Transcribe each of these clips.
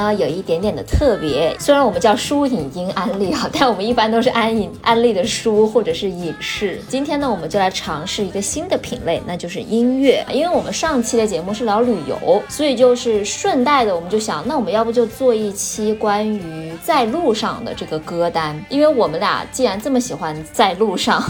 呢有一点点的特别，虽然我们叫书影音安利啊，但我们一般都是安影安利的书或者是影视。今天呢，我们就来尝试一个新的品类，那就是音乐。因为我们上期的节目是聊旅游，所以就是顺带的，我们就想，那我们要不就做一期关于在路上的这个歌单？因为我们俩既然这么喜欢在路上。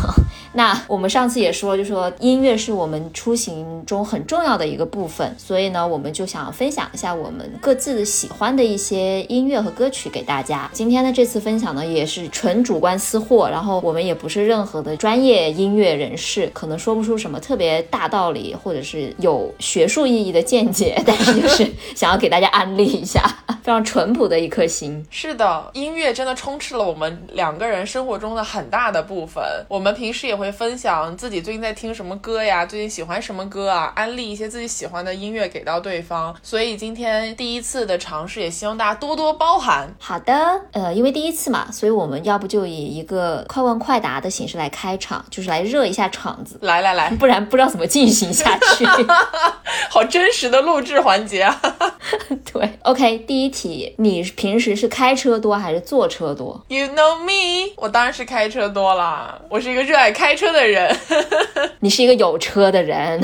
那我们上次也说，就说音乐是我们出行中很重要的一个部分，所以呢，我们就想分享一下我们各自喜欢的一些音乐和歌曲给大家。今天的这次分享呢，也是纯主观私货，然后我们也不是任何的专业音乐人士，可能说不出什么特别大道理，或者是有学术意义的见解，但是就是想要给大家安利一下，非常淳朴的一颗心。是的，音乐真的充斥了我们两个人生活中的很大的部分，我们平时也。会分享自己最近在听什么歌呀，最近喜欢什么歌啊，安利一些自己喜欢的音乐给到对方。所以今天第一次的尝试，也希望大家多多包涵。好的，呃，因为第一次嘛，所以我们要不就以一个快问快答的形式来开场，就是来热一下场子。来来来，不然不知道怎么进行下去。好真实的录制环节啊！对，OK，第一题，你平时是开车多还是坐车多？You know me，我当然是开车多啦，我是一个热爱开。开车的人，你是一个有车的人。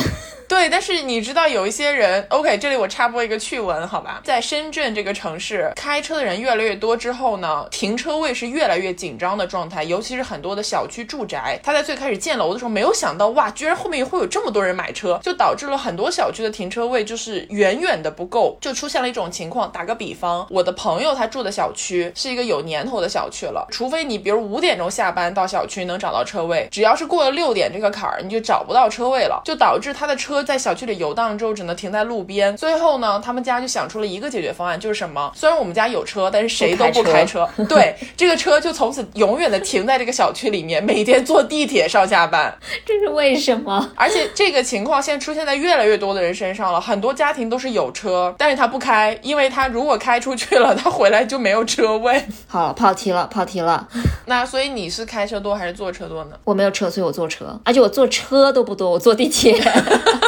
对，但是你知道有一些人，OK，这里我插播一个趣闻，好吧，在深圳这个城市，开车的人越来越多之后呢，停车位是越来越紧张的状态，尤其是很多的小区住宅，他在最开始建楼的时候没有想到，哇，居然后面会有这么多人买车，就导致了很多小区的停车位就是远远的不够，就出现了一种情况。打个比方，我的朋友他住的小区是一个有年头的小区了，除非你比如五点钟下班到小区能找到车位，只要是过了六点这个坎儿，你就找不到车位了，就导致他的车。在小区里游荡之后，只能停在路边。最后呢，他们家就想出了一个解决方案，就是什么？虽然我们家有车，但是谁都不开车。对，这个车就从此永远的停在这个小区里面，每天坐地铁上下班。这是为什么？而且这个情况现在出现在越来越多的人身上了。很多家庭都是有车，但是他不开，因为他如果开出去了，他回来就没有车位。好，跑题了，跑题了。那所以你是开车多还是坐车多呢？我没有车，所以我坐车，而且我坐车都不多，我坐地铁。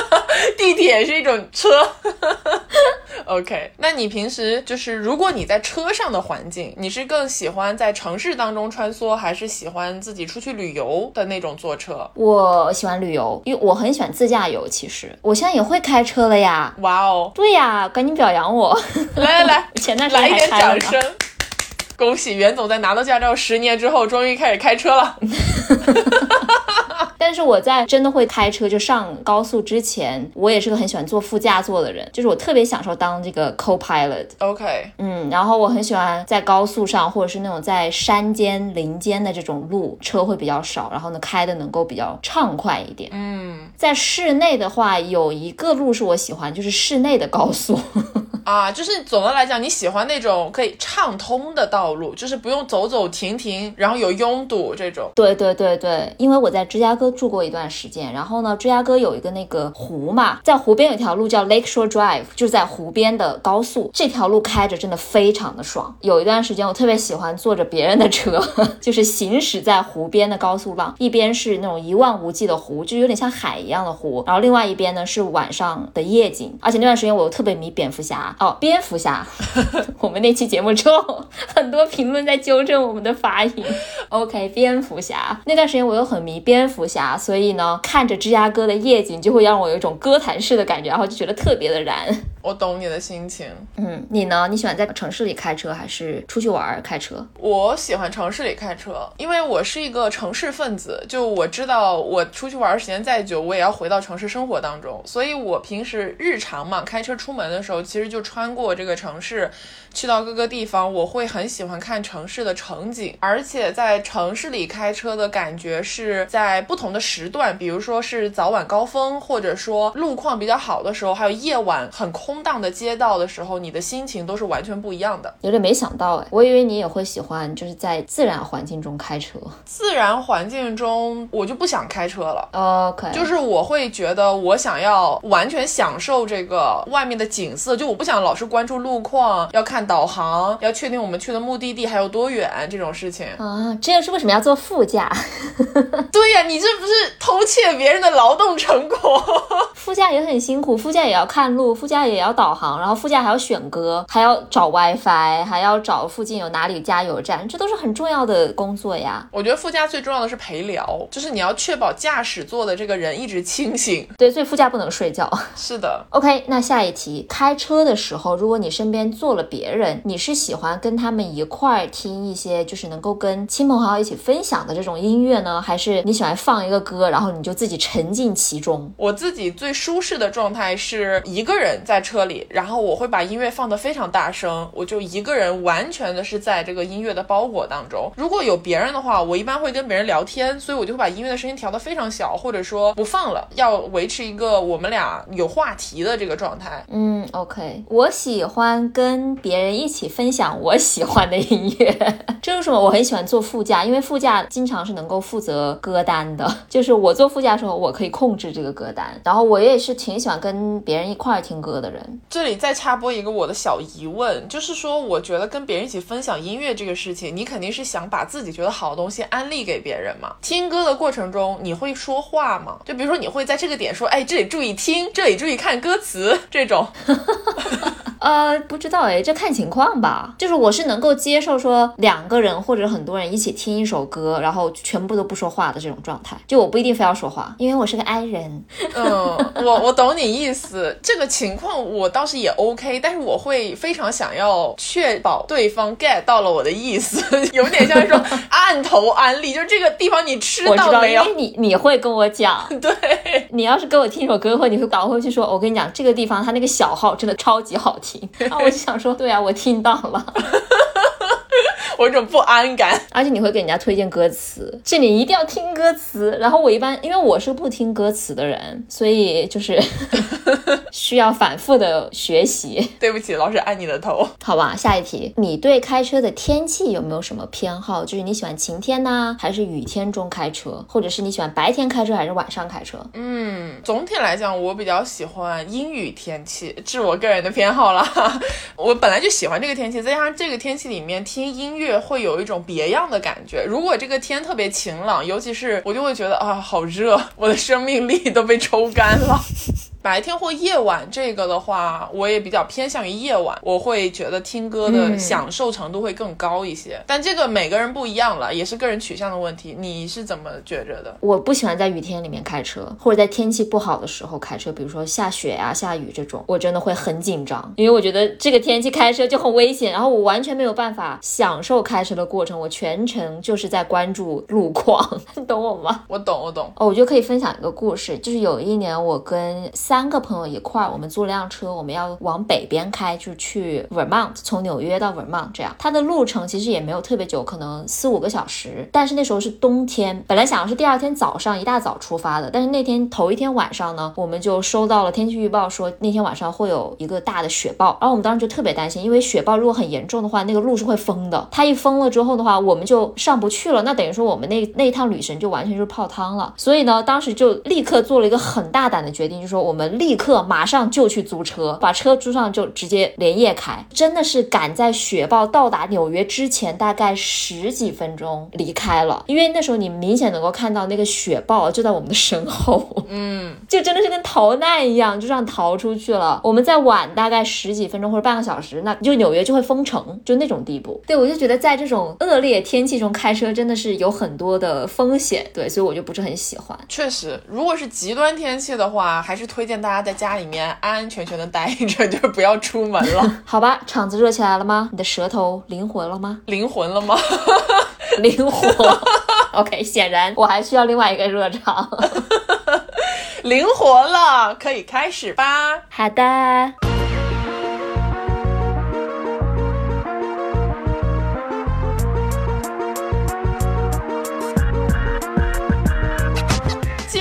地铁是一种车，OK。那你平时就是，如果你在车上的环境，你是更喜欢在城市当中穿梭，还是喜欢自己出去旅游的那种坐车？我喜欢旅游，因为我很喜欢自驾游。其实我现在也会开车了呀！哇哦，对呀，赶紧表扬我！来来来，前段时间来一点掌声，恭喜袁总在拿到驾照十年之后，终于开始开车了。但是我在真的会开车就上高速之前，我也是个很喜欢坐副驾座的人，就是我特别享受当这个 co-pilot。OK，嗯，然后我很喜欢在高速上，或者是那种在山间林间的这种路，车会比较少，然后呢开的能够比较畅快一点。嗯，在室内的话，有一个路是我喜欢，就是室内的高速。啊，就是总的来讲，你喜欢那种可以畅通的道路，就是不用走走停停，然后有拥堵这种。对对对对，因为我在芝加哥住过一段时间，然后呢，芝加哥有一个那个湖嘛，在湖边有条路叫 Lake Shore Drive，就是在湖边的高速，这条路开着真的非常的爽。有一段时间我特别喜欢坐着别人的车，就是行驶在湖边的高速上，一边是那种一望无际的湖，就有点像海一样的湖，然后另外一边呢是晚上的夜景，而且那段时间我又特别迷蝙蝠侠。哦，蝙蝠侠，我们那期节目之后，很多评论在纠正我们的发音。OK，蝙蝠侠那段时间我又很迷蝙蝠侠，所以呢，看着芝加哥的夜景就会让我有一种歌坛式的感觉，然后就觉得特别的燃。我懂你的心情。嗯，你呢？你喜欢在城市里开车还是出去玩开车？我喜欢城市里开车，因为我是一个城市分子。就我知道，我出去玩时间再久，我也要回到城市生活当中。所以我平时日常嘛，开车出门的时候，其实就。穿过这个城市，去到各个地方，我会很喜欢看城市的城景，而且在城市里开车的感觉是在不同的时段，比如说是早晚高峰，或者说路况比较好的时候，还有夜晚很空荡的街道的时候，你的心情都是完全不一样的。有点没想到哎，我以为你也会喜欢就是在自然环境中开车。自然环境中，我就不想开车了。OK，就是我会觉得我想要完全享受这个外面的景色，就我不想老是关注路况，要看导航，要确定我们去的目的地还有多远这种事情。啊，这就是为什么要坐副驾。对呀，你这不是偷窃别人的劳动成果？副驾也很辛苦，副驾也要看路，副驾也要导航，然后副驾还要选歌，还要找 WiFi，还要找附近有哪里加油站，这都是很重要的工作呀。我觉得副驾最重要的是陪聊，就是你要确保驾驶座的这个人一直清醒。对，所以副驾不能睡觉。是的，OK，那下一题，开车的时候，如果你身边坐了别人，你是喜欢跟他们一块儿听一些就是能够跟亲朋好友一起分享的这种音乐呢，还是你喜欢放一个歌，然后你就自己沉浸其中？我自己最舒适的状态是一个人在车里，然后我会把音乐放得非常大声，我就一个人完全的是在这个音乐的包裹当中。如果有别人的话，我一般会跟别人聊天，所以我就会把音乐的声音调得非常小，或者说不放了，要维持一个我们俩有话题的这个状态。嗯，OK，我喜欢跟别人一起分享我喜欢的音乐，这就是什么？我很喜欢坐副驾，因为副驾经常是能够负责歌单的，就是我坐副驾的时候，我可以控制这个歌单，然后我也是挺喜欢跟别人一块儿听歌的人。这里再插播一个我的小疑问，就是说，我觉得跟别人一起分享音乐这个事情，你肯定是想把自己觉得好的东西安利给别人嘛。听歌的过程中，你会说话吗？就比如说，你会在这个点说，哎，这里注意听，这里注意看歌词，这种。呃，不知道哎，这看情况吧。就是我是能够接受说两个人或者很多人一起听一首歌，然后全部都不说话的这种状态。就我不一定非要说话，因为我是个 I 人。嗯，我我懂你意思，这个情况我倒是也 OK，但是我会非常想要确保对方 get 到了我的意思，有点像是说 按头安利，就是这个地方你吃到没有？因为你你会跟我讲，对，你要是给我听一首歌，或你会倒回去说，我跟你讲，这个地方它那个小号真的超级好听。然 后我就想说，对啊，我听到了。我有种不安感。而且你会给人家推荐歌词，这你一定要听歌词。然后我一般因为我是不听歌词的人，所以就是 需要反复的学习。对不起，老师按你的头。好吧，下一题，你对开车的天气有没有什么偏好？就是你喜欢晴天呐、还是雨天中开车，或者是你喜欢白天开车还是晚上开车？嗯，总体来讲，我比较喜欢阴雨天气，这是我个人的偏好啦。我本来就喜欢这个天气，再加上这个天气里面听音越会有一种别样的感觉。如果这个天特别晴朗，尤其是我就会觉得啊，好热，我的生命力都被抽干了。白天或夜晚这个的话，我也比较偏向于夜晚，我会觉得听歌的嗯享受程度会更高一些。但这个每个人不一样了，也是个人取向的问题。你是怎么觉着的？我不喜欢在雨天里面开车，或者在天气不好的时候开车，比如说下雪呀、下雨这种，我真的会很紧张，因为我觉得这个天气开车就很危险，然后我完全没有办法享受开车的过程，我全程就是在关注路况，你懂我吗？我懂，我懂。哦，我就可以分享一个故事，就是有一年我跟三三个朋友一块儿，我们租了辆车，我们要往北边开，就去 Vermont，从纽约到 Vermont 这样。它的路程其实也没有特别久，可能四五个小时。但是那时候是冬天，本来想的是第二天早上一大早出发的，但是那天头一天晚上呢，我们就收到了天气预报说那天晚上会有一个大的雪暴，然后我们当时就特别担心，因为雪暴如果很严重的话，那个路是会封的。它一封了之后的话，我们就上不去了，那等于说我们那那一趟旅程就完全就是泡汤了。所以呢，当时就立刻做了一个很大胆的决定，就是说我们立刻马上就去租车，把车租上就直接连夜开，真的是赶在雪豹到达纽约之前大概十几分钟离开了，因为那时候你明显能够看到那个雪豹就在我们的身后，嗯，就真的是跟逃难一样，就这样逃出去了。我们再晚大概十几分钟或者半个小时，那就纽约就会封城，就那种地步。对我就觉得在这种恶劣天气中开车真的是有很多的风险，对，所以我就不是很喜欢。确实，如果是极端天气的话，还是推荐大家在家里面安安全全的待着，就是不要出门了。好吧，场子热起来了吗？你的舌头灵活了吗？灵魂了吗？灵活。OK，显然我还需要另外一个热场。灵活了，可以开始吧。好的。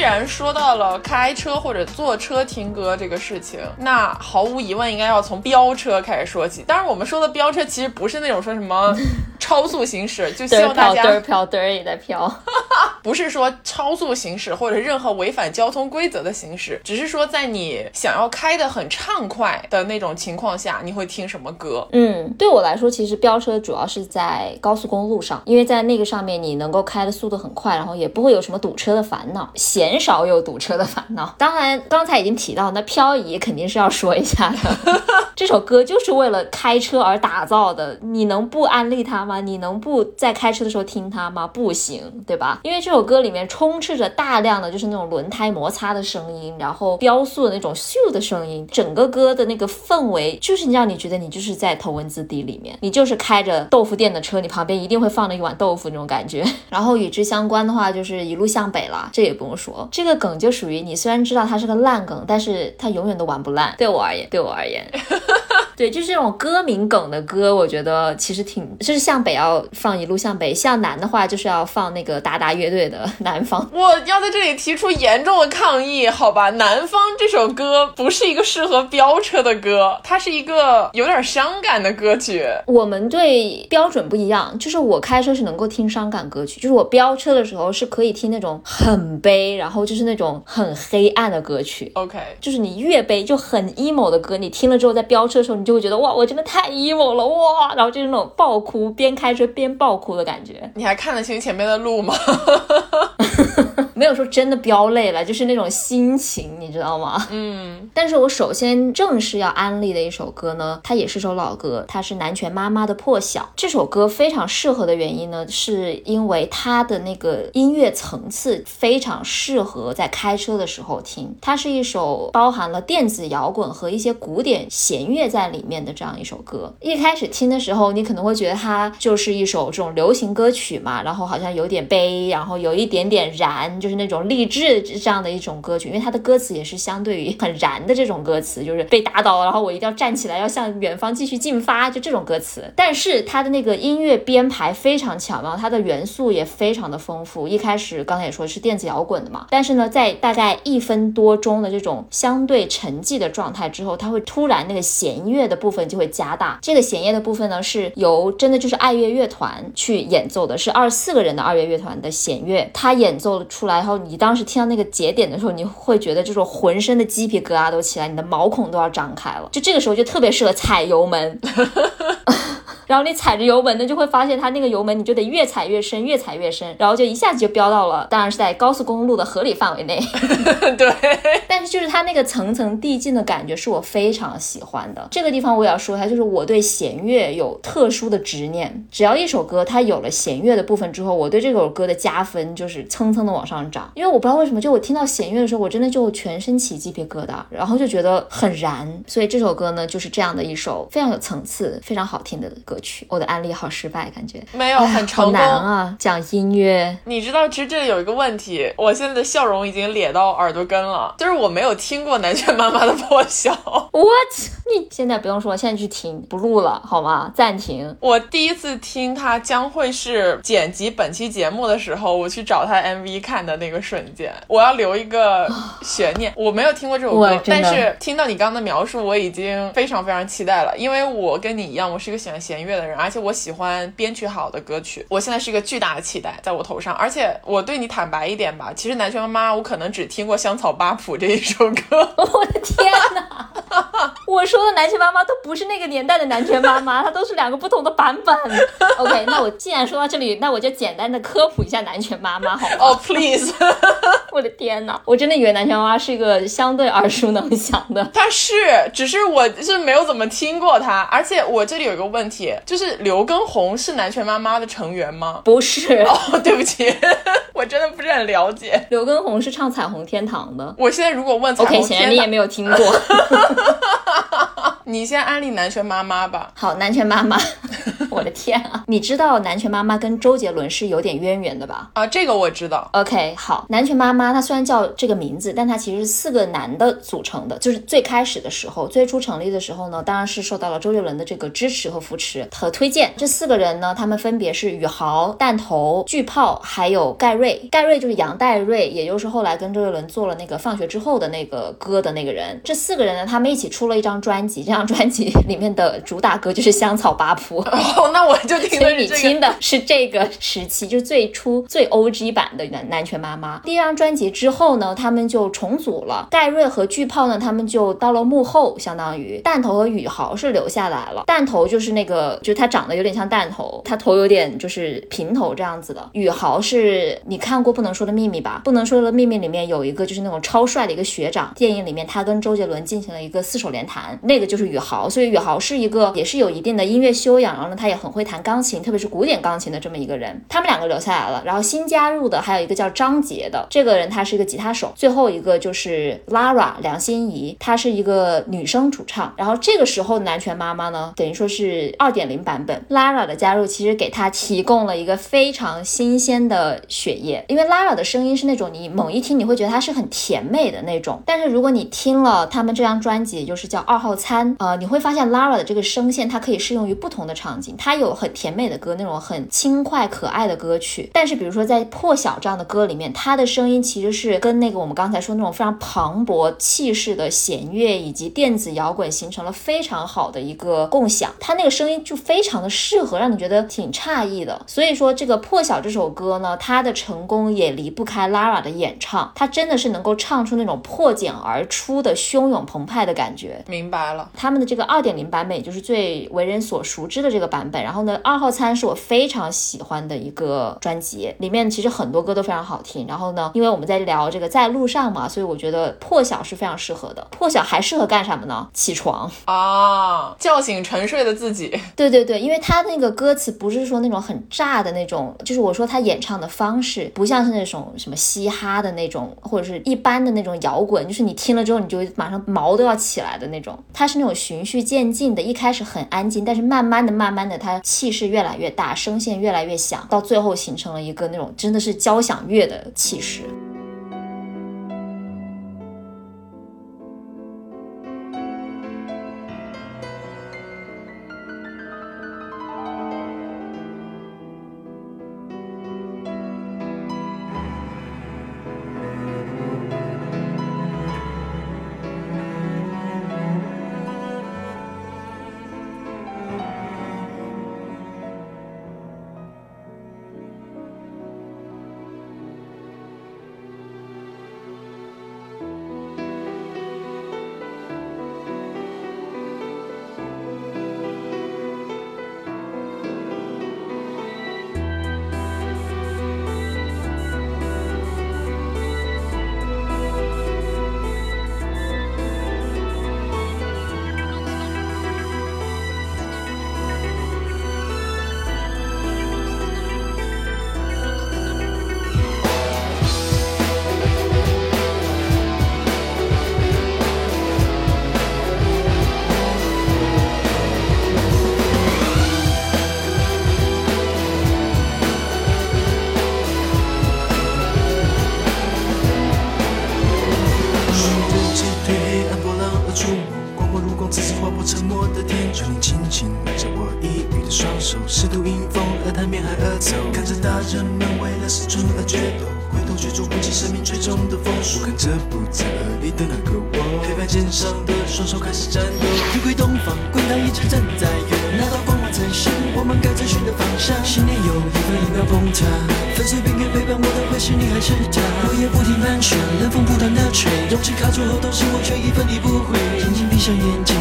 然说到了开车或者坐车听歌这个事情，那毫无疑问应该要从飙车开始说起。当然，我们说的飙车其实不是那种说什么 超速行驶，就希望大家嘚儿飘嘚儿也在飘，不是说超速行驶或者任何违反交通规则的行驶，只是说在你想要开的很畅快的那种情况下，你会听什么歌？嗯，对我来说，其实飙车主要是在高速公路上，因为在那个上面你能够开的速度很快，然后也不会有什么堵车的烦恼，很少有堵车的烦恼。当然，刚才已经提到，那漂移肯定是要说一下的。这首歌就是为了开车而打造的，你能不安利它吗？你能不在开车的时候听它吗？不行，对吧？因为这首歌里面充斥着大量的就是那种轮胎摩擦的声音，然后飙速的那种咻的声音，整个歌的那个氛围就是让你觉得你就是在头文字 D 里面，你就是开着豆腐店的车，你旁边一定会放着一碗豆腐那种感觉。然后与之相关的话就是一路向北了，这也不用说，这个梗就属于你虽然知道它是个烂梗，但是它永远都玩不烂。对我而言，对我而言。对，就是这种歌名梗的歌，我觉得其实挺，就是向北要放一路向北，向南的话就是要放那个达达乐队的南方。我要在这里提出严重的抗议，好吧？南方这首歌不是一个适合飙车的歌，它是一个有点伤感的歌曲。我们对标准不一样，就是我开车是能够听伤感歌曲，就是我飙车的时候是可以听那种很悲，然后就是那种很黑暗的歌曲。OK，就是你越悲就很 emo 的歌，你听了之后在飙车的时候，你就会觉得哇，我真的太 emo 了哇，然后就是那种爆哭，边开车边爆哭的感觉。你还看得清前面的路吗？没有说真的飙泪了，就是那种心情，你知道吗？嗯，但是我首先正式要安利的一首歌呢，它也是首老歌，它是南拳妈妈的《破晓》。这首歌非常适合的原因呢，是因为它的那个音乐层次非常适合在开车的时候听。它是一首包含了电子摇滚和一些古典弦乐在里面的这样一首歌。一开始听的时候，你可能会觉得它就是一首这种流行歌曲嘛，然后好像有点悲，然后有一点点燃，就就是那种励志这样的一种歌曲，因为它的歌词也是相对于很燃的这种歌词，就是被打倒了，然后我一定要站起来，要向远方继续进发，就这种歌词。但是它的那个音乐编排非常巧妙，它的元素也非常的丰富。一开始刚才也说是电子摇滚的嘛，但是呢，在大概一分多钟的这种相对沉寂的状态之后，它会突然那个弦乐的部分就会加大。这个弦乐的部分呢，是由真的就是爱乐乐团去演奏的，是二十四个人的二乐乐团的弦乐，它演奏出来后，你当时听到那个节点的时候，你会觉得这种浑身的鸡皮疙瘩都起来，你的毛孔都要张开了。就这个时候就特别适合踩油门。然后你踩着油门呢，就会发现它那个油门你就得越踩越深，越踩越深，然后就一下子就飙到了，当然是在高速公路的合理范围内。对，但是就是它那个层层递进的感觉是我非常喜欢的。这个地方我也要说一下，就是我对弦乐有特殊的执念。只要一首歌它有了弦乐的部分之后，我对这首歌的加分就是蹭蹭的往上涨。因为我不知道为什么，就我听到弦乐的时候，我真的就全身起鸡皮疙瘩，然后就觉得很燃。所以这首歌呢，就是这样的一首非常有层次、非常好听的歌曲。我的案例好失败，感觉没有 很成功。难啊！讲音乐，你知道，其实这里有一个问题，我现在的笑容已经咧到耳朵根了，就是我没有听过南拳妈妈的破晓。What？你现在不用说，现在去听，不录了好吗？暂停。我第一次听它将会是剪辑本期节目的时候，我去找它 MV 看的那个瞬间。我要留一个 悬念，我没有听过这首歌，但是听到你刚刚的描述，我已经非常非常期待了，因为我跟你一样，我是一个喜欢弦乐的人，而且我喜欢编曲好的歌曲。我现在是一个巨大的期待在我头上，而且我对你坦白一点吧，其实南拳妈妈我可能只听过《香草八谱》这一首歌。我的天哪！我说的南拳妈妈都不是那个年代的南拳妈妈，它都是两个不同的版本。OK，那我既然说到这里，那我就简单的科普一下南拳妈妈好吗？哦、p l e a s e 我的天哪！我真的以为南拳妈妈是一个相对耳熟能详的。他是，只是我是没有怎么听过他，而且我这里有一个问题，就是刘畊宏是南拳妈妈的成员吗？不是，哦，对不起，我真的不是很了解。刘畊宏是唱《彩虹天堂》的。我现在如果问彩 OK，虹天堂，显然你也没有听过。你先安利南拳妈妈吧。好，南拳妈妈，我我的天啊！你知道南拳妈妈跟周杰伦是有点渊源的吧？啊，这个我知道。OK，好，南拳妈妈她虽然叫这个名字，但她其实是四个男的组成的。就是最开始的时候，最初成立的时候呢，当然是受到了周杰伦的这个支持和扶持和推荐。这四个人呢，他们分别是宇豪、弹头、巨炮，还有盖瑞。盖瑞就是杨戴瑞，也就是后来跟周杰伦做了那个放学之后的那个歌的那个人。这四个人呢，他们一起出了一张专辑，这张专辑里面的主打歌就是《香草八铺》。哦，那我就听所以你听的是这个时期，就最初最 O G 版的男男权妈妈。第一张专辑之后呢，他们就重组了。盖瑞和巨炮呢，他们就到了幕后，相当于弹头和宇豪是留下来了。弹头就是那个，就他长得有点像弹头，他头有点就是平头这样子的。宇豪是你看过《不能说的秘密》吧？《不能说的秘密》里面有一个就是那种超帅的一个学长，电影里面他跟周杰伦进行了一个四手联弹，那个就是宇豪。所以宇豪是一个也是有一定的音乐修养，然后呢，他也很会弹钢琴，特别是古典钢琴的这么一个人。他们两个留下来了，然后新加入的还有一个叫张杰的这个人，他是一个吉他手。最后一个就是 Lara 梁心颐，她是一个女生主唱。然后这个时候南拳妈妈呢，等于说是二点零版本。Lara 的加入其实给她提供了一个非常新鲜的血液，因为 Lara 的声音是那种你猛一听你会觉得她是很甜美的那种，但是如果你听了他们这张专辑，就是叫二号餐，呃，你会发现 Lara 的这个声线它可以适用于不同的场景，它有很甜美的歌，那种很轻快可爱的歌曲。但是比如说在破晓这样的歌里面，它的声音其实是跟那个我们刚才说那种非常磅礴气势的弦乐以及电子摇滚形成了非常好的一个共享，它那个声音就非常的适合，让你觉得挺诧异的。所以说这个破晓这首歌呢，它的成功也离不开 Lara 的演唱，它真的是能够唱出那种破茧而出的汹涌澎湃的感觉。明白了，他们的这个二点零版本也就是最为人所熟知的这个版本。然后呢，二号餐是我非常喜欢的一个专辑，里面其实很多歌都非常好听。然后呢，因为我们在聊这个在路上嘛，所以我觉得破晓是非常适合的。破晓还适合干什么呢？起床啊，叫醒沉睡的自己。对对对，因为他那个歌词不是说那种很炸的那种，就是我说他演唱的方式不像是那种什么嘻哈的那种，或者是一般的那种摇滚，就是你听了之后你就马上毛都要起来的那种。他是那种循序渐进的，一开始很安静，但是慢慢的、慢慢的，他气势越来越大，声线越来越响，到最后形成了一个那种真的是交响乐的气势。肩上的双手开始颤抖，日归东方，归家一直站在原。那道光芒才是，我们该追寻的方向。信念有一分一秒崩塌，粉碎冰原陪伴我的会是你还是他？落叶不停翻卷，冷风不断的吹，勇气卡住喉咙是，我却一分一不回。轻轻闭上眼睛。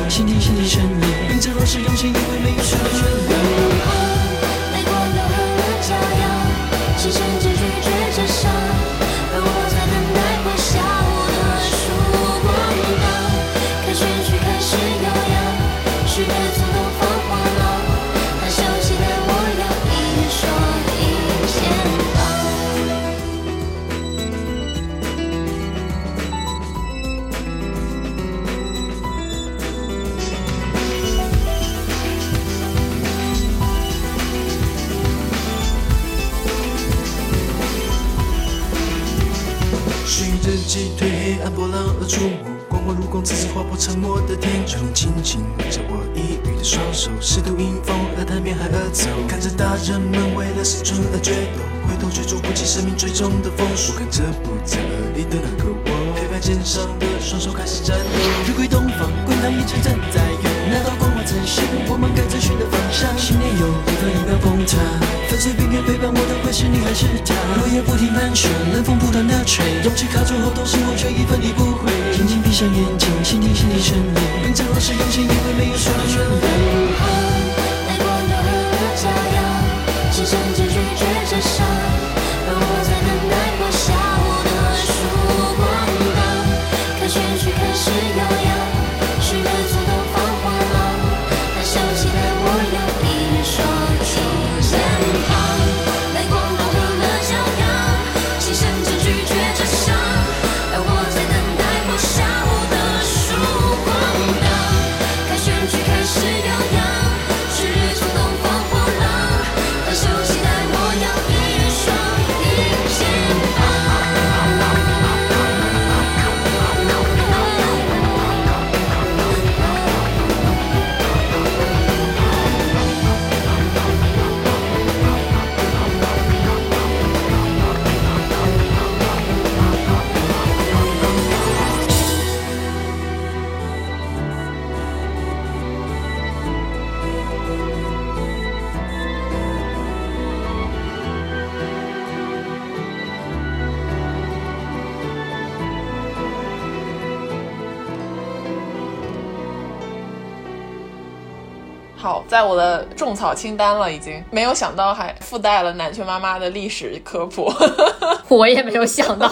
穹。轻轻握着我抑郁的双手，试图迎风而谈面海而走。看着大人们为了生存而决斗，回头却触不及生命最终的封锁。看着不在耳里的那个我，黑白肩上的双手开始颤抖。日归东方，滚烫一直站在涌，那道光环曾是我们该追寻的方向。信念有一颗一秒崩塌，粉碎边缘陪伴我的会是你还是他？落叶不停盘旋，冷风不断的吹，勇气卡住后，都是我却一分离不回。轻轻闭上眼睛，倾听心底声音，并承诺是用心，因为没有在我的种草清单了，已经没有想到还附带了南拳妈妈的历史科普。我也没有想到。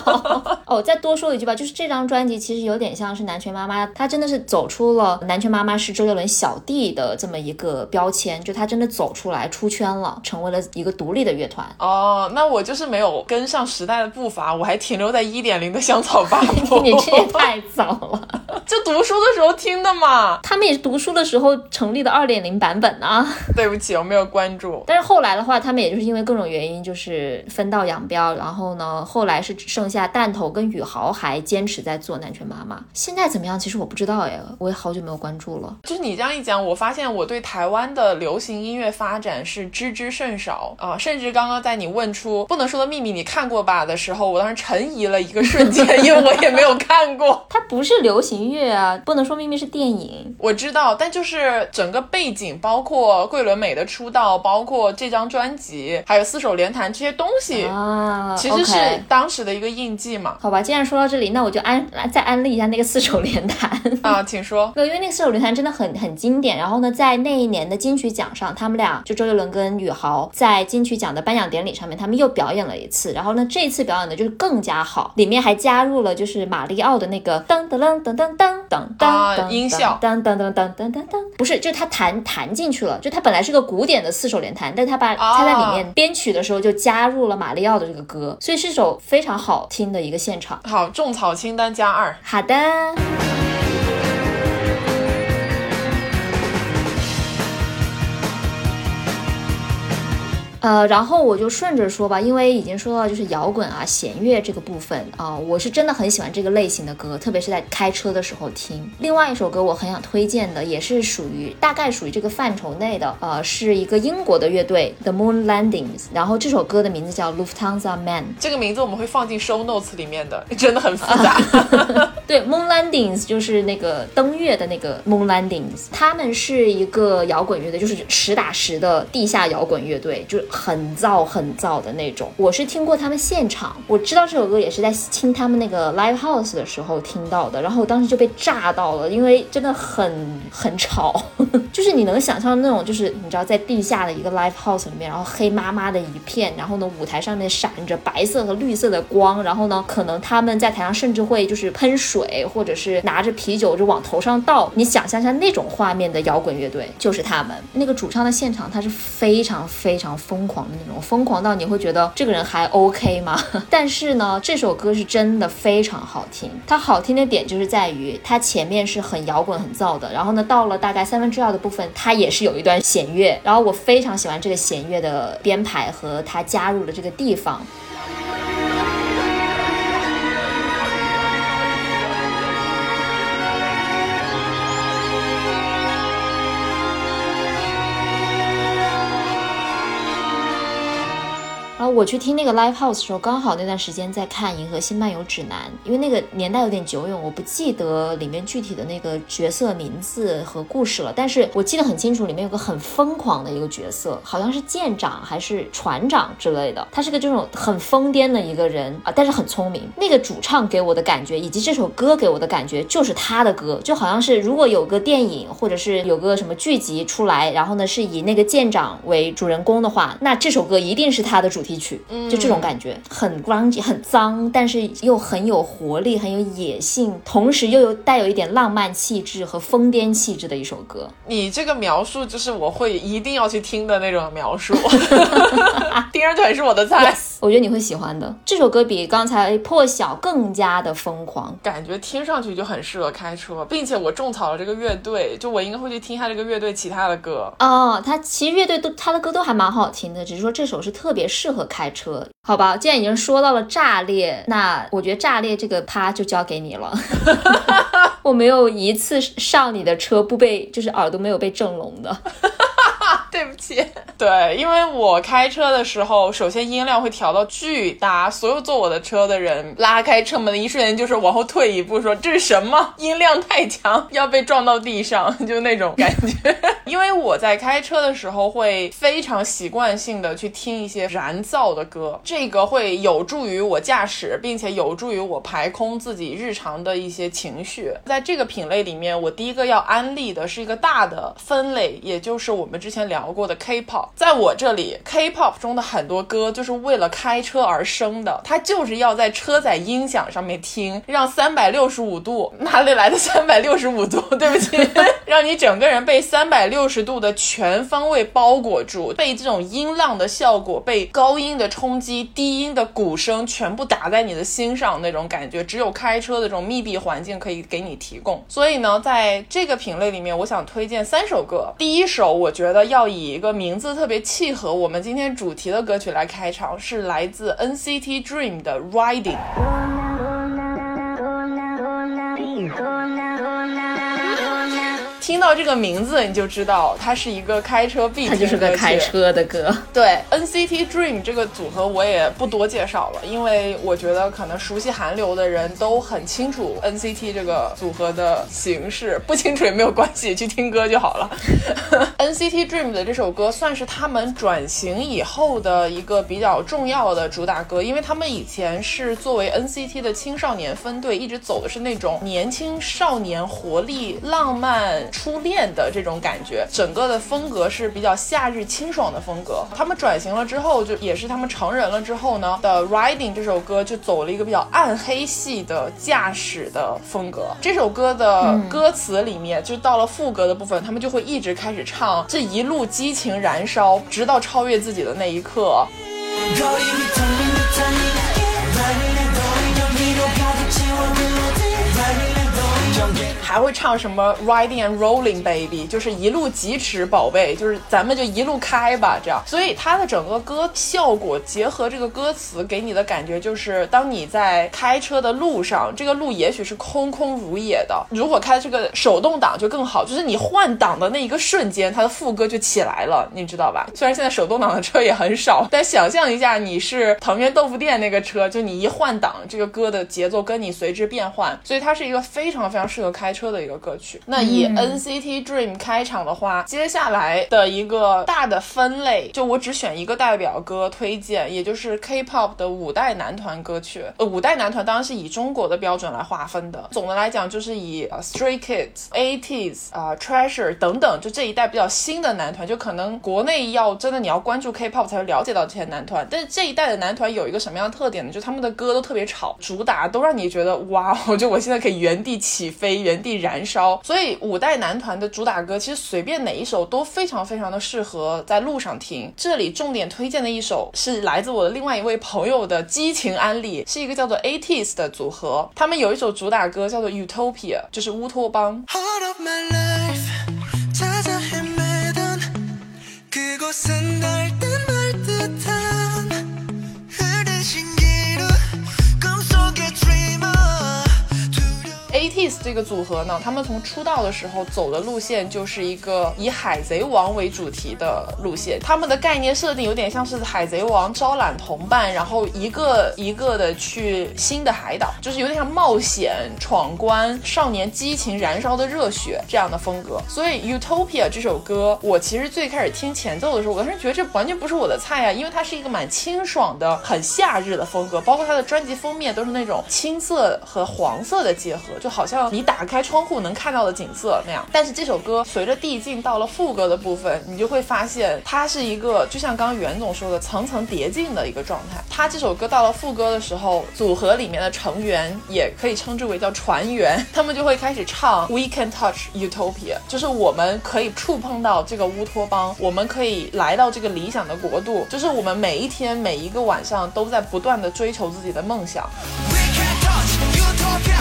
哦，再多说一句吧，就是这张专辑其实有点像是南拳妈妈，她真的是走出了南拳妈妈是周杰伦小弟的这么一个标签，就她真的走出来出圈了，成为了一个独立的乐团。哦，那我就是没有跟上时代的步伐，我还停留在一点零的香草八部。你这也太早了，就读书的时候听的嘛。他们也是读书的时候成立的二点零版本啊。对不起，我没有关注。但是后来的话，他们也就是因为各种原因，就是分道扬镳。然后呢，后来是只剩下弹头跟宇豪还坚持在做南拳妈妈。现在怎么样？其实我不知道哎，我也好久没有关注了。就是你这样一讲，我发现我对台湾的流行音乐发展是知之甚少啊、甚至刚刚在你问出不能说的秘密你看过吧的时候，我当时沉疑了一个瞬间，因为我也没有看过。它不是流行乐啊，不能说秘密是电影。我知道，但就是整个背景，包括桂纶镁的出道，包括这张专辑，还有四手联弹这些东西，啊，其实是当时的一个印记嘛。好吧。既然说到这里，那我就安再安利一下那个四手联弹。啊，请说。因为那个四手联弹真的很很经典。然后呢，在那一年的金曲奖上，他们俩就周杰伦跟宇豪在金曲奖的颁奖典礼上面，他们又表演了一次。然后呢，这次表演的就是更加好，里面还加入了就是马里奥的那个噔噔噔噔噔噔噔啊噔音效噔噔噔噔噔噔噔，不是，就是他弹弹进去了，就他本来是个古典的四手联弹，但他把他在里面编曲的时候就加入了马里奥的这个歌，所以是首非常好听的一个现场。好，种草清单加二。好的。呃，然后我就顺着说吧，因为已经说到就是摇滚啊、弦乐这个部分啊、我是真的很喜欢这个类型的歌，特别是在开车的时候听。另外一首歌我很想推荐的，也是属于大概属于这个范畴内的，呃，是一个英国的乐队 The Moon Landings，然后这首歌的名字叫 Lufthansa Man。这个名字我们会放进 show notes 里面的，真的很复杂。对，Moon Landings 就是那个登月的那个 Moon Landings，他们是一个摇滚乐队，就是实打实的地下摇滚乐队，就是很燥很燥的那种。我是听过他们现场，我知道这首歌也是在听他们那个 live house 的时候听到的，然后我当时就被炸到了，因为真的很很吵，就是你能想象那种，就是你知道在地下的一个 live house 里面，然后黑麻麻的一片，然后呢舞台上面闪着白色和绿色的光，然后呢可能他们在台上甚至会就是喷水，或者是拿着啤酒就往头上倒。你想象一下那种画面的摇滚乐队就是他们。那个主唱的现场他是非常非常疯疯狂的那种，疯狂到你会觉得这个人还 OK 吗？但是呢，这首歌是真的非常好听。它好听的点就是在于它前面是很摇滚很燥的，然后呢到了大概三分之二的部分，它也是有一段弦乐，然后我非常喜欢这个弦乐的编排和它加入的这个地方。我去听那个 live house 的时候，刚好那段时间在看《银河系漫游指南》，因为那个年代有点久远，我不记得里面具体的那个角色名字和故事了。但是我记得很清楚，里面有个很疯狂的一个角色，好像是舰长还是船长之类的。他是个这种很疯癫的一个人啊，但是很聪明。那个主唱给我的感觉，以及这首歌给我的感觉，就是他的歌，就好像是如果有个电影或者是有个什么剧集出来，然后呢是以那个舰长为主人公的话，那这首歌一定是他的主题曲。就这种感觉，很 grunge，很脏，但是又很有活力，很有野性，同时又有带有一点浪漫气质和疯癫气质的一首歌。你这个描述就是我会一定要去听的那种描述，听上去很是我的菜。我觉得你会喜欢的。这首歌比刚才破晓更加的疯狂，感觉听上去就很适合开车，并且我种草了这个乐队，就我应该会去听一下这个乐队其他的歌。哦，他其实乐队都他的歌都还蛮好听的，只是说这首是特别适合开车，好吧？既然已经说到了炸裂，那我觉得炸裂这个趴就交给你了。我没有一次上你的车不被就是耳朵没有被震聋的。对不起，对，因为我开车的时候，首先音量会调到巨大，所有坐我的车的人拉开车门的一瞬间，就是往后退一步，说这是什么？音量太强，要被撞到地上，就那种感觉。因为我在开车的时候会非常习惯性的去听一些燃噪的歌，这个会有助于我驾驶，并且有助于我排空自己日常的一些情绪。在这个品类里面，我第一个要安利的是一个大的分类，也就是我们之前聊过的 K-pop。在我这里，K-pop 中的很多歌就是为了开车而生的，它就是要在车载音响上面听，让三百六十五度，哪里来的三百六十五度？对不起，让你整个人被三百六十度的全方位包裹住，被这种音浪的效果，被高音的冲击、低音的鼓声全部打在你的心上那种感觉，只有开车的这种密闭环境可以给你提供。所以呢，在这个品类里面，我想推荐三首歌。第一首，我觉得要以一个名字特别契合我们今天主题的歌曲来开场，是来自 NCT Dream 的《Riding》。听到这个名字，你就知道它是一个开车必听它就是个开车的歌。对 NCT Dream 这个组合，我也不多介绍了，因为我觉得可能熟悉韩流的人都很清楚 NCT 这个组合的形式，不清楚也没有关系，去听歌就好了。NCT Dream 的这首歌算是他们转型以后的一个比较重要的主打歌，因为他们以前是作为 NCT 的青少年分队，一直走的是那种年轻少年活力、浪漫、初恋的这种感觉，整个的风格是比较夏日清爽的风格。他们转型了之后，就也是他们成人了之后呢的《Riding》这首歌就走了一个比较暗黑系的驾驶的风格。这首歌的歌词里面，就到了副歌的部分，他们就会一直开始唱这一路激情燃烧，直到超越自己的那一刻。还会唱什么 riding and rolling baby，就是一路疾驰宝贝，就是咱们就一路开吧，这样。所以它的整个歌效果结合这个歌词给你的感觉就是，当你在开车的路上，这个路也许是空空如也的，如果开这个手动挡就更好，就是你换挡的那一个瞬间，它的副歌就起来了，你知道吧？虽然现在手动挡的车也很少，但想象一下，你是藤原豆腐店那个车，就你一换挡，这个歌的节奏跟你随之变换，所以它是一个非常非常适合开车的一个歌曲。那以 NCT Dream 开场的话，接下来的一个大的分类，就我只选一个代表歌推荐，也就是 K-pop 的五代男团歌曲。呃，五代男团当然是以中国的标准来划分的。总的来讲，就是以呃 Stray Kids、ATEEZ 啊、Treasure 等等，就这一代比较新的男团，就可能国内要真的你要关注 K-pop 才会了解到这些男团。但是这一代的男团有一个什么样的特点呢？就他们的歌都特别吵，主打都让你觉得哇，我觉得我现在可以原地起飞、原地燃烧。所以五代男团的主打歌，其实随便哪一首都非常非常的适合在路上听。这里重点推荐的一首是来自我的另外一位朋友的激情安利，是一个叫做 ATEEZ 的组合，他们有一首主打歌叫做 Utopia，就是乌托邦。这个组合呢他们从出道的时候走的路线就是一个以海贼王为主题的路线。他们的概念设定有点像是海贼王招揽同伴然后一个一个的去新的海岛就是有点像冒险闯关少年激情燃烧的热血这样的风格。所以 utopia 这首歌我其实最开始听前奏的时候我当时觉得这完全不是我的菜啊因为它是一个蛮清爽的很夏日的风格包括它的专辑封面都是那种青色和黄色的结合就好像像你打开窗户能看到的景色那样。但是这首歌随着递进到了副歌的部分，你就会发现它是一个就像刚刚袁总说的层层叠进的一个状态。他这首歌到了副歌的时候，组合里面的成员也可以称之为叫船员，他们就会开始唱 We can touch utopia，就是我们可以触碰到这个乌托邦，我们可以来到这个理想的国度，就是我们每一天每一个晚上都在不断的追求自己的梦想。We can touch utopia.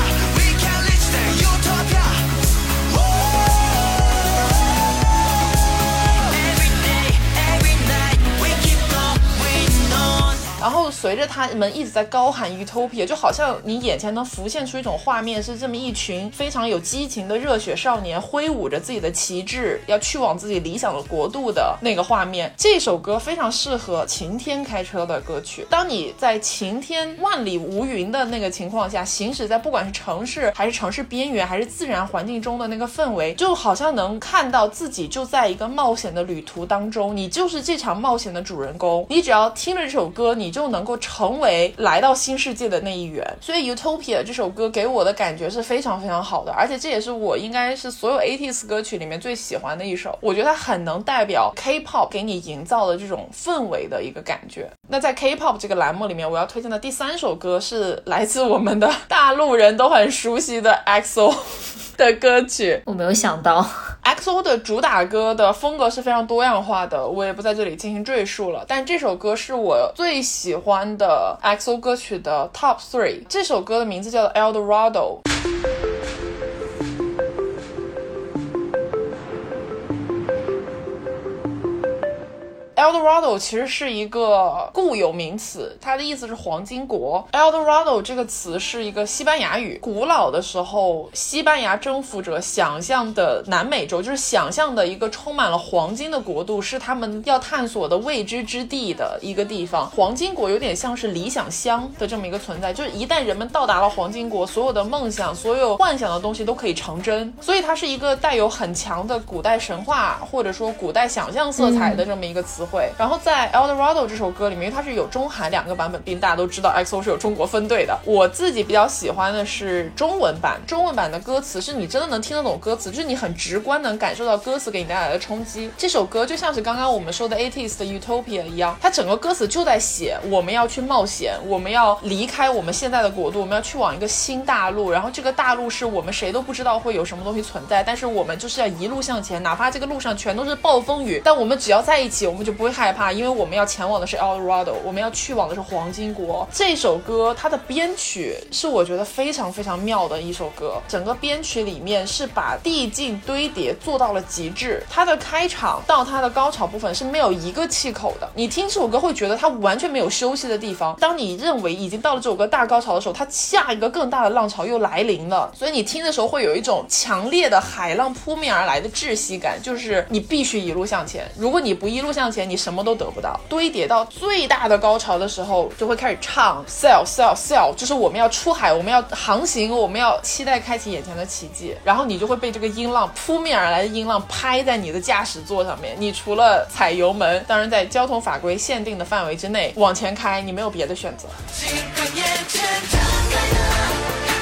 随着他们一直在高喊 utopia，就好像你眼前能浮现出一种画面，是这么一群非常有激情的热血少年挥舞着自己的旗帜，要去往自己理想的国度的那个画面。这首歌非常适合晴天开车的歌曲。当你在晴天万里无云的那个情况下，行驶在不管是城市还是城市边缘，还是自然环境中的那个氛围，就好像能看到自己就在一个冒险的旅途当中，你就是这场冒险的主人公。你只要听了这首歌，你就能够成为来到新世界的那一员。所以《Utopia》这首歌给我的感觉是非常非常好的，而且这也是我应该是所有 ATEEZ 歌曲里面最喜欢的一首。我觉得它很能代表 K-pop 给你营造的这种氛围的一个感觉。那在 K-pop 这个栏目里面，我要推荐的第三首歌是来自我们的大陆人都很熟悉的 EXO 的歌曲。我没有想到，XO 的主打歌的风格是非常多样化的，我也不在这里进行赘述了。但这首歌是我最喜欢的 XO 歌曲的 Top Three。这首歌的名字叫做 Eldorado。Eldorado 其实是一个固有名词，它的意思是黄金国。Eldorado 这个词是一个西班牙语，古老的时候，西班牙征服者想象的南美洲，就是想象的一个充满了黄金的国度，是他们要探索的未知之地的一个地方。黄金国有点像是理想乡的这么一个存在，就是一旦人们到达了黄金国，所有的梦想、所有幻想的东西都可以成真。所以它是一个带有很强的古代神话或者说古代想象色彩的这么一个词汇。然后在 Eldorado 这首歌里面，因为它是有中韩两个版本，并大家都知道 XO 是有中国分队的。我自己比较喜欢的是中文版，中文版的歌词是你真的能听得懂歌词，就是你很直观能感受到歌词给你带来的冲击。这首歌就像是刚刚我们说的 ATEEZ 的 Utopia 一样，它整个歌词就在写我们要去冒险，我们要离开我们现在的国度，我们要去往一个新大陆，然后这个大陆是我们谁都不知道会有什么东西存在，但是我们就是要一路向前，哪怕这个路上全都是暴风雨，但我们只要在一起，我们就不会害怕，因为我们要前往的是 Eldorado，我们要去往的是黄金国。这首歌它的编曲是我觉得非常非常妙的一首歌，整个编曲里面是把递进堆叠做到了极致。它的开场到它的高潮部分是没有一个气口的，你听这首歌会觉得它完全没有休息的地方。当你认为已经到了这首歌大高潮的时候，它下一个更大的浪潮又来临了，所以你听的时候会有一种强烈的海浪扑面而来的窒息感，就是你必须一路向前。如果你不一路向前，你什么都得不到。堆叠到最大的高潮的时候，就会开始唱 sail sail sail，就是我们要出海，我们要航行，我们要期待开启眼前的奇迹。然后你就会被这个音浪扑面而来的音浪拍在你的驾驶座上面，你除了踩油门，当然在交通法规限定的范围之内往前开，你没有别的选择。尽管眼前敞开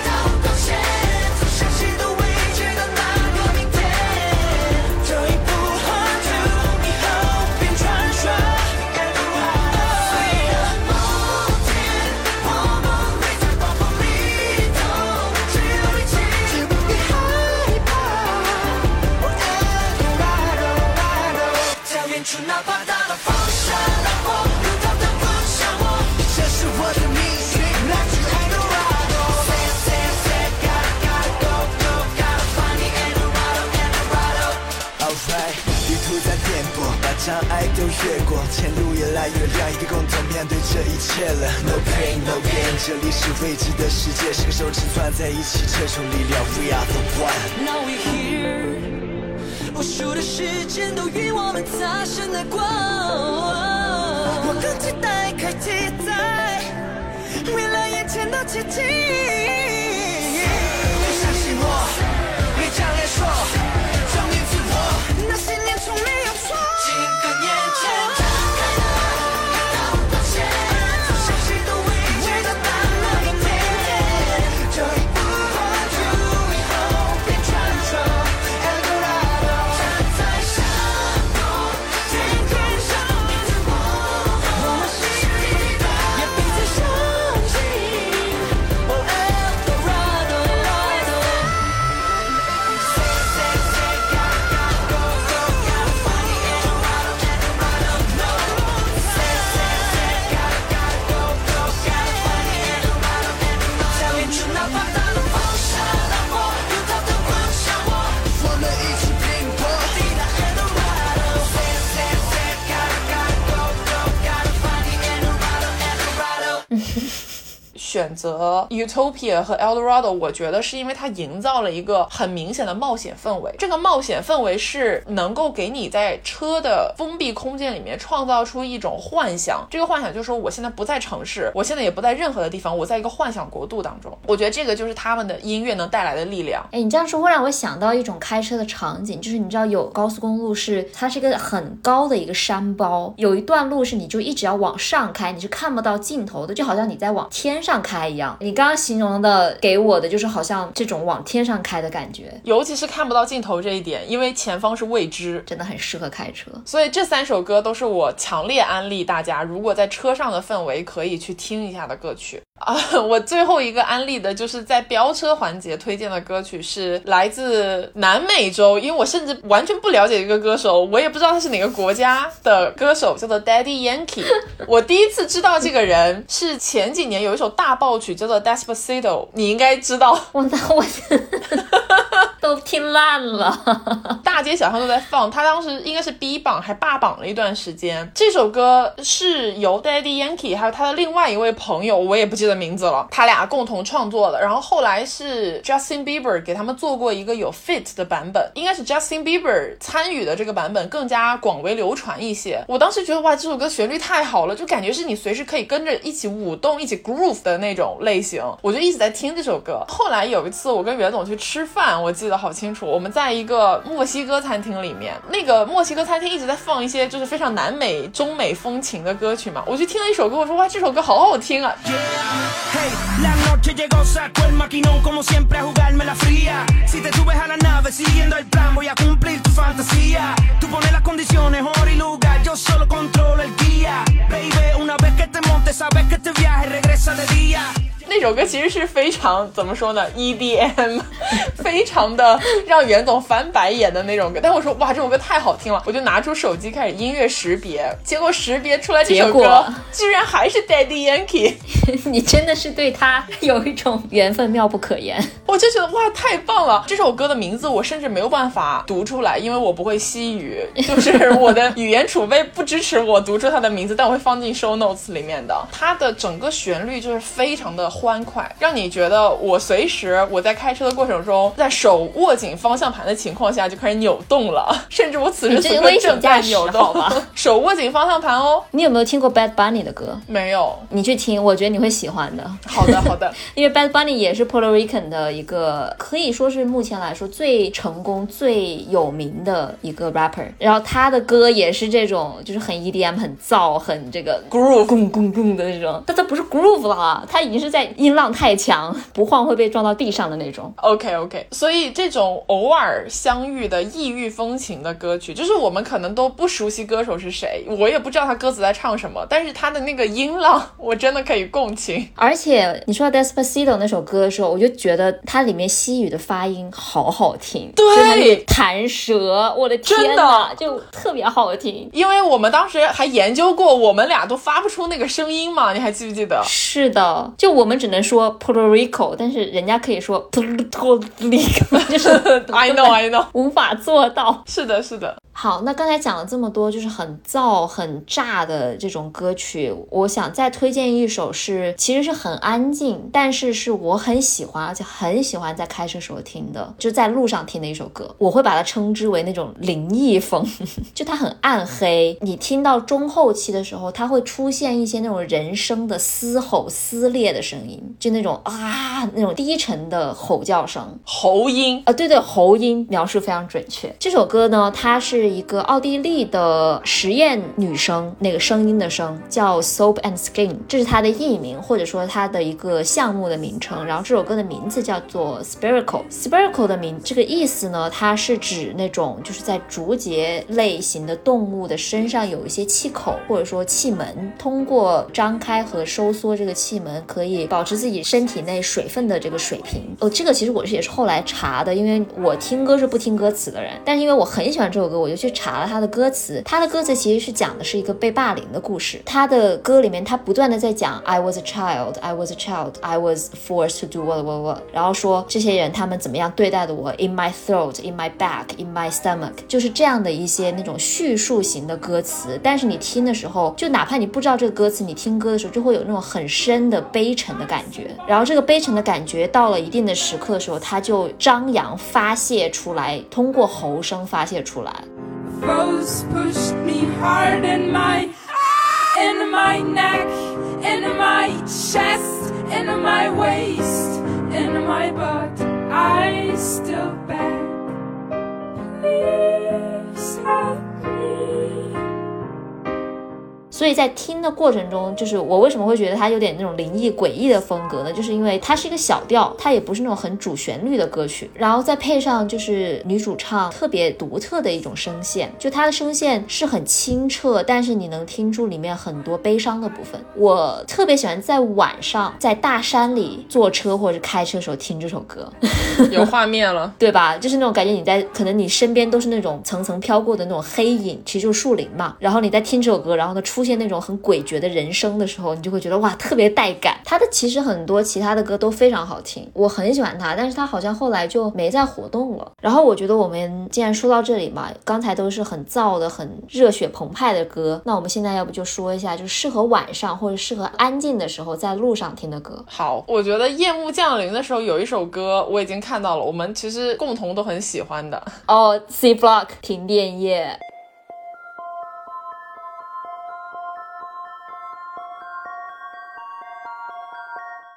爱都越过，前路越来越亮，一个共同面对这一切了。No pain, no gain，这里是未知的世界，是个手指攥在一起，这种力量，We are the one。Now we're here，无数的时间都与我们擦身而过。我更期待，开启在未来眼前的奇迹。相信我，别讲也说，忠于自我。那些年从没选择 Utopia 和 Eldorado，我觉得是因为它营造了一个很明显的冒险氛围。这个冒险氛围是能够给你在车的封闭空间里面创造出一种幻想。这个幻想就是说，我现在不在城市，我现在也不在任何的地方，我在一个幻想国度当中。我觉得这个就是他们的音乐能带来的力量。哎，你这样说会让我想到一种开车的场景，就是你知道有高速公路是它是一个很高的一个山包，有一段路是你就一直要往上开，你是看不到尽头的，就好像你在往天上开一样。你刚刚形容的给我的就是好像这种往天上开的感觉，尤其是看不到尽头这一点，因为前方是未知。真的很适合开车。所以这三首歌都是我强烈安利大家，如果在车上的氛围可以去听一下的歌曲啊。我最后一个安利的就是在飙车环节推荐的歌曲是来自南美洲，因为我甚至完全不了解这个歌手，我也不知道他是哪个国家的歌手，叫做 Daddy Yankee。我第一次知道这个人是前几年有一首大爆曲叫做 Despacito，你应该知道。我那我 都听烂了。大街小巷都在放，他当时应该是 B 榜还霸榜了一段时间。这首歌是由 Daddy Yankee 还有他的另外一位朋友，我也不记得的名字了，他俩共同创作的。然后后来是 Justin Bieber 给他们做过一个有 fit 的版本，应该是 Justin Bieber 参与的这个版本更加广为流传一些。我当时觉得哇，这首歌旋律太好了，就感觉是你随时可以跟着一起舞动、一起 groove 的那种类型。我就一直在听这首歌。后来有一次我跟袁总去吃饭，我记得好清楚，我们在一个墨西哥餐厅里面，那个墨西哥餐厅一直在放一些就是非常南美、中美风情的歌曲嘛。我就听了一首歌，我说哇，这首歌好好听啊！Hey, la noche llegó, sacó el maquinón como siempre a jugarme la fría. Si te subes a la nave siguiendo el plan, voy a cumplir tu fantasía. Tú pones las condiciones, hora y lugar, yo solo controlo el guía. Baby, una vez que te montes, sabes que este viaje regresa de día. 那首歌其实是非常怎么说呢，EDM，非常的让袁总翻白眼的那种歌。但我说哇，这首歌太好听了，我就拿出手机开始音乐识别，结果识别出来这首歌居然还是 Daddy Yankee，你真的是对他有一种缘分妙不可言。我就觉得哇，太棒了！这首歌的名字我甚至没有办法读出来，因为我不会西语，就是我的语言储备不支持我读出它的名字，但我会放进 show notes 里面的。它的整个旋律就是非常的欢快，让你觉得我随时我在开车的过程中，在手握紧方向盘的情况下就开始扭动了，甚至我此时你此刻正在扭动，手握紧方向盘哦。你有没有听过 Bad Bunny 的歌？没有，你去听，我觉得你会喜欢的。好的好的，因为 Bad Bunny 也是 Puerto Rican 的一个，可以说是目前来说最成功、最有名的一个 rapper。然后他的歌也是这种，就是很 EDM、很燥、很这个 groove、咣咣咣的那种。但他不是 groove 了，它已经是在音浪太强，不晃会被撞到地上的那种。OK OK，所以这种偶尔相遇的异域风情的歌曲，就是我们可能都不熟悉歌手是谁，我也不知道他歌词在唱什么，但是他的那个音浪，我真的可以共情。而且你说到 Despacito 那首歌的时候，我就觉得它里面西语的发音好好听，对弹舌，我的天真呐，就特别好听。因为我们当时还研究过，我们俩都发不出那个声音嘛，你还记不记得？是的，就我们只能说 Puerto Rico，但是人家可以说 Puerto Rico，就是 I know I know，无法做到。是的，是的。好，那刚才讲了这么多，就是很燥、很炸的这种歌曲，我想再推荐一首是，其实是很安静，但是是我很喜欢，而且很喜欢在开车时候听的，就在路上听的一首歌。我会把它称之为那种灵异风，就它很暗黑。你听到中后期的时候，它会出现一些那种人声的嘶吼、撕裂的声音，就那种啊那种低沉的吼叫声。喉音，啊，对对，喉音描述非常准确。这首歌呢，它是是一个奥地利的实验女生，那个声音的声叫 Soap and Skin，这是它的艺名，或者说它的一个项目的名称。然后这首歌的名字叫做 Spherical。Spherical 的名这个意思呢，它是指那种就是在竹节类型的动物的身上有一些气口或者说气门，通过张开和收缩这个气门，可以保持自己身体内水分的这个水平。哦，这个其实我是也是后来查的，因为我听歌是不听歌词的人，但是因为我很喜欢这首歌，我就去查了他的歌词。他的歌词其实是讲的是一个被霸凌的故事。他的歌里面，他不断的在讲 I was a child, I was a child, I was forced to do what what what，然后说这些人他们怎么样对待的我，in my throat, in my back, in my stomach，就是这样的一些那种叙述型的歌词。但是你听的时候，就哪怕你不知道这个歌词，你听歌的时候就会有那种很深的悲沉的感觉。然后这个悲沉的感觉到了一定的时刻的时候，它就张扬发泄出来，通过喉声发泄出来。Foes pushed me hard in my in my neck, in my chest, in my waist, in my butt. I still beg. Please help me. 所以在听的过程中，就是我为什么会觉得它有点那种灵异诡异的风格呢？就是因为它是一个小调，它也不是那种很主旋律的歌曲，然后再配上就是女主唱特别独特的一种声线，就她的声线是很清澈，但是你能听出里面很多悲伤的部分。我特别喜欢在晚上在大山里坐车或者是开车的时候听这首歌。有画面了。对吧？就是那种感觉，你在可能你身边都是那种层层飘过的那种黑影，其实就是树林嘛。然后你在听这首歌，然后它出现那种很诡谲的人生的时候，你就会觉得哇，特别带感。他的其实很多其他的歌都非常好听，我很喜欢他，但是他好像后来就没再活动了。然后我觉得我们既然说到这里嘛，刚才都是很燥的、很热血澎湃的歌，那我们现在要不就说一下，就适合晚上或者适合安静的时候在路上听的歌。好，我觉得夜幕降临的时候有一首歌我已经看到了，我们其实共同都很喜欢的。哦、c Block 停电夜。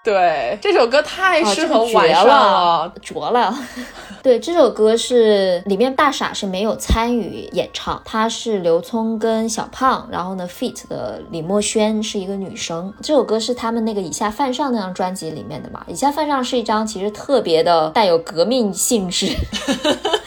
对，这首歌太哦，适合晚上了了。，绝了！对，这首歌是里面大傻是没有参与演唱，他是刘聪跟小胖，然后呢 feat 的李墨轩是一个女生。这首歌是他们那个以下犯上那张专辑里面的嘛？以下犯上是一张其实特别的带有革命性质。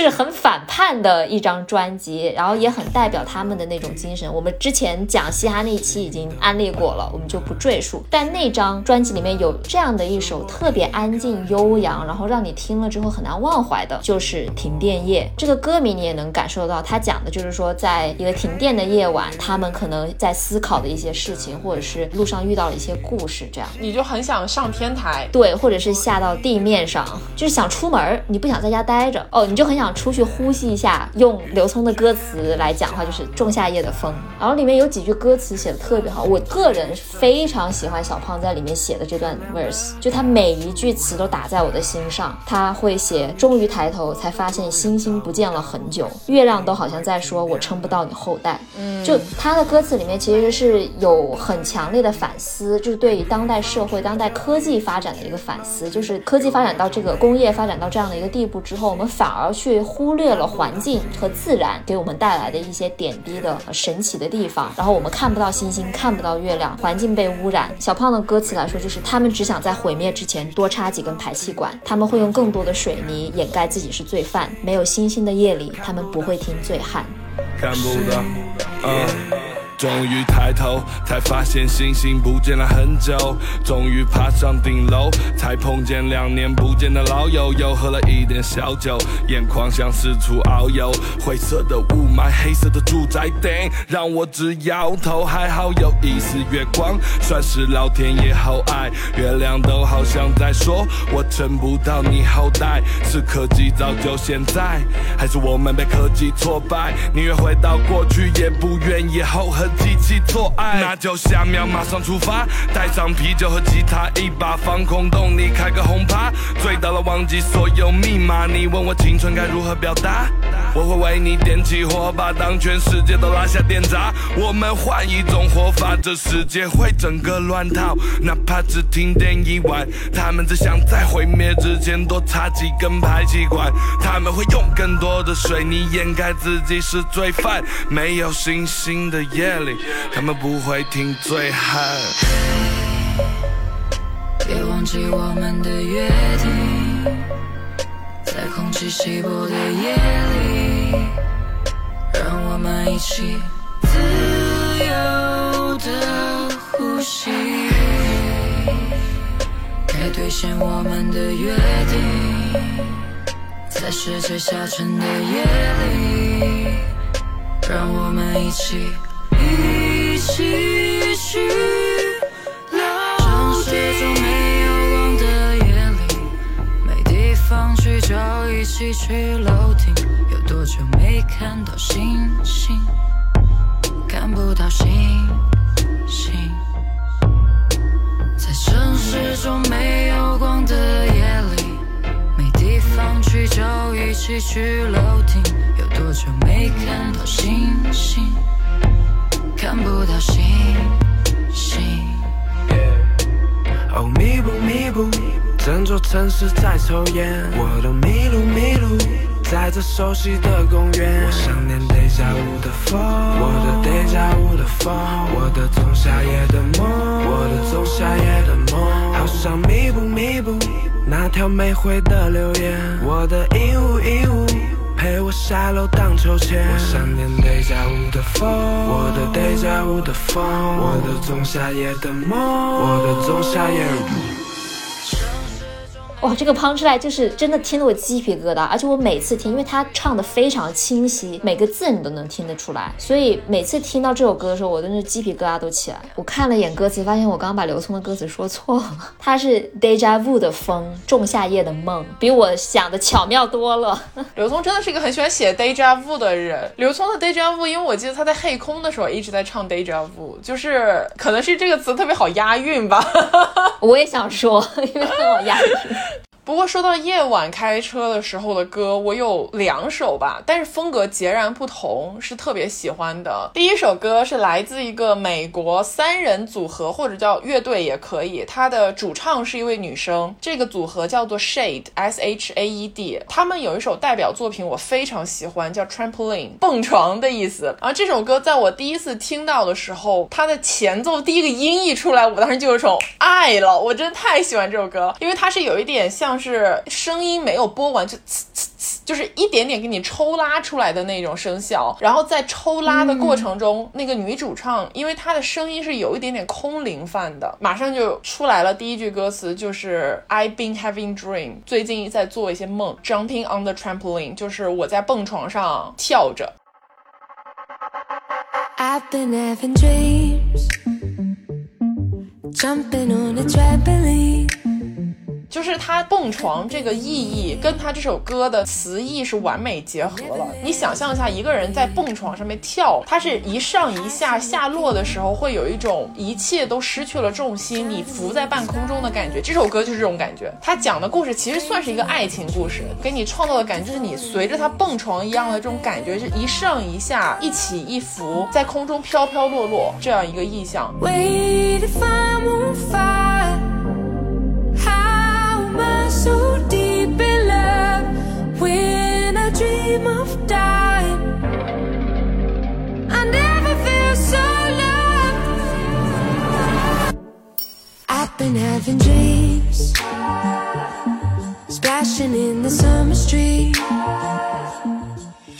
就是很反叛的一张专辑，然后也很代表他们的那种精神。我们之前讲嘻哈那一期已经安利过了，我们就不赘述。但那张专辑里面有这样的一首特别安静悠扬，然后让你听了之后很难忘怀的，就是《停电夜》。这个歌名你也能感受到，它讲的就是说，在一个停电的夜晚，他们可能在思考的一些事情，或者是路上遇到了一些故事，这样。你就很想上天台，对，或者是下到地面上，就是想出门，你不想在家待着哦，你就很想出去呼吸一下。用刘聪的歌词来讲的话，就是仲夏夜的风。然后里面有几句歌词写的特别好，我个人非常喜欢小胖在里面写的这段 verse，就他每一句词都打在我的心上。他会写：终于抬头，才发现星星不见了很久，月亮都好像在说我撑不到你后代。嗯，就他的歌词里面其实是有很强烈的反思，就是对于当代社会、当代科技发展的一个反思。就是科技发展到这个工业发展到这样的一个地步之后，我们反而去忽略了环境和自然给我们带来的一些点滴的呃神奇的地方，然后我们看不到星星，看不到月亮，环境被污染。小胖的歌词来说，就是他们只想在毁灭之前多插几根排气管，他们会用更多的水泥掩盖自己是罪犯。没有星星的夜里，他们不会听醉汉。看不到，嗯，终于抬头，才发现星星不见了很久。终于爬上顶楼，才碰见两年不见的老友。又喝了一点小酒，眼眶像四处遨游。灰色的雾霾，黑色的住宅顶，让我直摇头。还好有一丝月光，算是老天爷厚爱。月亮都好像在说，我撑不到你后代。是科技造就现在，还是我们被科技挫败？宁愿回到过去，也不愿意后和机器做爱。那就下秒马上出发，带上啤酒和吉他一把，放空洞里开个轰趴，醉到了忘记所有密码。你问我青春该如何表达？我会为你点起火把，当全世界都拉下电闸，我们换一种活法，这世界会整个乱套。哪怕只停电一晚，他们只想在毁灭之前多插几根排气管。他们会用更多的水泥掩盖自己是罪犯。没有星星的夜他们不会听醉汉。别忘记我们的约定，在空气稀薄的夜里，让我们一起自由的呼吸。该兑现我们的约定，在世界下沉的夜里，让我们一起一起去流城市中没有光的夜里，没地方去就一起去楼顶。有多久没看到星星？看不到星星。在城市中没有光的夜里，没地方去就一起去楼顶。有多久没看到星星？看不到星星。哦，迷不迷不？整座城市在抽烟，我都迷路迷路，在这熟悉的公园。我想念 deja vu 的风，我的 deja vu 的风，我的仲夏夜的梦，我的仲夏夜的梦。好想弥补弥补那条没回的留言，我的鹦鹉鹦鹉。陪我下楼荡秋千，我想念 deja vu 的风，我的 deja vu 的风，我的仲夏夜的梦，我的仲夏夜。哇，这个 punch line 就是真的听得我鸡皮疙瘩，而且我每次听，因为他唱的非常清晰，每个字你都能听得出来，所以每次听到这首歌的时候，我真是鸡皮疙瘩都起来。我看了眼歌词，发现我刚刚把刘聪的歌词说错了，他是 deja vu 的风，仲夏夜的梦，比我想的巧妙多了。刘聪真的是一个很喜欢写 deja vu 的人。刘聪的 deja vu，因为我记得他在黑空的时候一直在唱 deja vu，就是可能是这个词特别好押韵吧。我也想说，因为很好押韵。不过说到夜晚开车的时候的歌，我有两首吧，但是风格截然不同，是特别喜欢的。第一首歌是来自一个美国三人组合或者叫乐队也可以，它的主唱是一位女生，这个组合叫做 Shade S H A E D，他们有一首代表作品我非常喜欢，叫 Trampoline 蹦床的意思。然后这首歌在我第一次听到的时候，它的前奏第一个音一出来，我当时就有种爱了，我真的太喜欢这首歌了，因为它是有一点像。是声音没有播完就呲呲呲，就是一点点给你抽拉出来的那种声效，然后在抽拉的过程中，那个女主唱因为她的声音是有一点点空灵范的，马上就出来了第一句歌词就是 I've been having dream，最近在做一些梦，jumping on the trampoline，就是我在蹦床上跳着。I've been having dreams, jumping on a trampoline. 就是他蹦床这个意义跟他这首歌的词义是完美结合了。你想象一下，一个人在蹦床上面跳，它是一上一下下落的时候，会有一种一切都失去了重心，你浮在半空中的感觉。这首歌就是这种感觉。他讲的故事其实算是一个爱情故事，给你创造的感觉就是你随着他蹦床一样的这种感觉，是一上一下，一起一伏，在空中飘飘落落这样一个意象。Wait if I won't fight. So deep in love when I dream of dying? I never feel so loved. I've been having dreams, splashing in the summer street.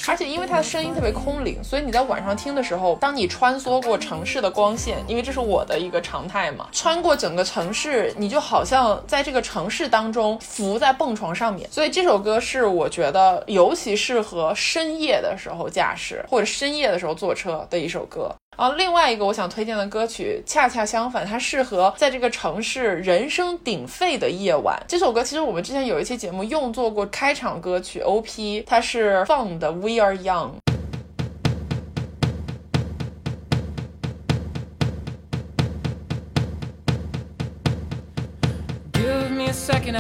而且因为它的声音特别空灵，所以你在晚上听的时候，当你穿梭过城市的光线，因为这是我的一个常态嘛，穿过整个城市，你就好像在这个城市当中浮在蹦床上面。所以这首歌是我觉得尤其适合深夜的时候驾驶或者深夜的时候坐车的一首歌。然后另外一个我想推荐的歌曲，恰恰相反，它适合在这个城市人声鼎沸的夜晚。这首歌其实我们之前有一期节目用作过开场歌曲 OP，它是放的《We Are Young》。Give me a second,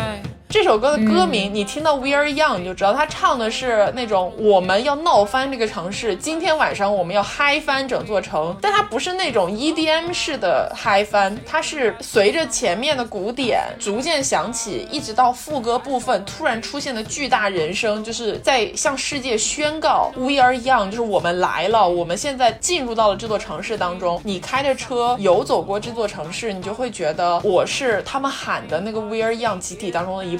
这首歌的歌名，你听到 We Are Young，你就知道他唱的是那种我们要闹翻这个城市，今天晚上我们要嗨翻整座城。但它不是那种 EDM 式的嗨翻，它是随着前面的鼓点逐渐响起，一直到副歌部分突然出现的巨大人声，就是在向世界宣告 We Are Young，就是我们来了，我们现在进入到了这座城市当中。你开着车游走过这座城市，你就会觉得我是他们喊的那个 We Are Young 集体当中的一